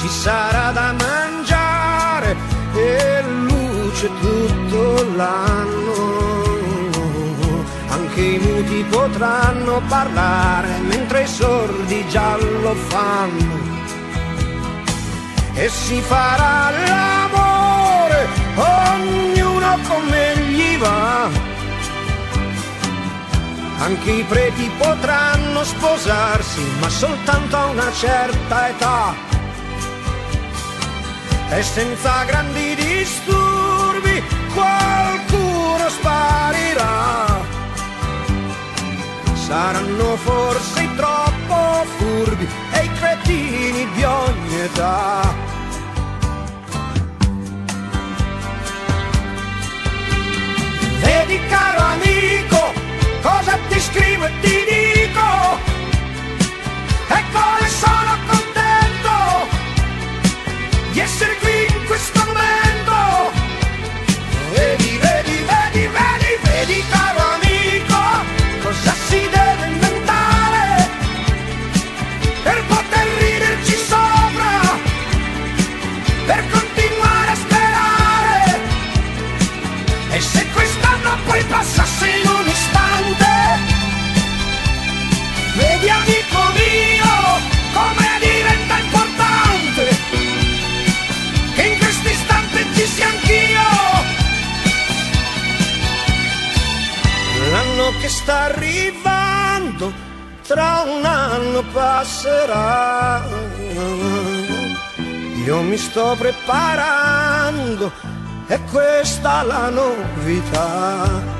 [SPEAKER 27] ci sarà da mangiare e luce tutto l'anno. Anche i muti potranno parlare mentre i sordi già lo fanno. E si farà l'amore, ognuno come gli va. Anche i preti potranno sposarsi, ma soltanto a una certa età e senza grandi disturbi qualcuno sparirà. Saranno forse troppo furbi e i cretini di ogni età. Vedi caro amico, cosa ti scrivo e ti dico, e come sono contento di essere qui sta arrivando, tra un anno passerà. Io mi sto preparando, è questa la novità.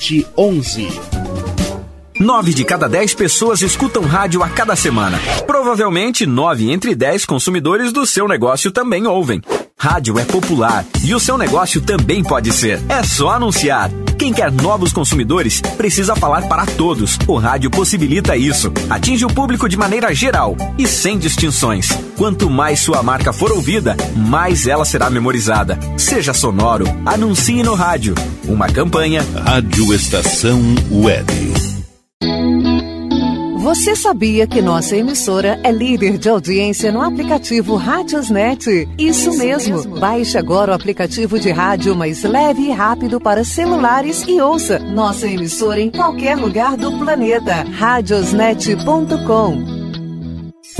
[SPEAKER 4] 11.
[SPEAKER 28] Nove de cada dez pessoas escutam rádio a cada semana. Provavelmente, nove entre dez consumidores do seu negócio também ouvem. Rádio é popular e o seu negócio também pode ser. É só anunciar. Quem quer novos consumidores precisa falar para todos. O rádio possibilita isso. Atinge o público de maneira geral e sem distinções. Quanto mais sua marca for ouvida, mais ela será memorizada. Seja sonoro, anuncie no rádio. Uma campanha.
[SPEAKER 29] Rádio Estação Web.
[SPEAKER 30] Você sabia que nossa emissora é líder de audiência no aplicativo Rádiosnet? Isso mesmo. Baixe agora o aplicativo de rádio mais leve e rápido para celulares e ouça nossa emissora em qualquer lugar do planeta. Radiosnet.com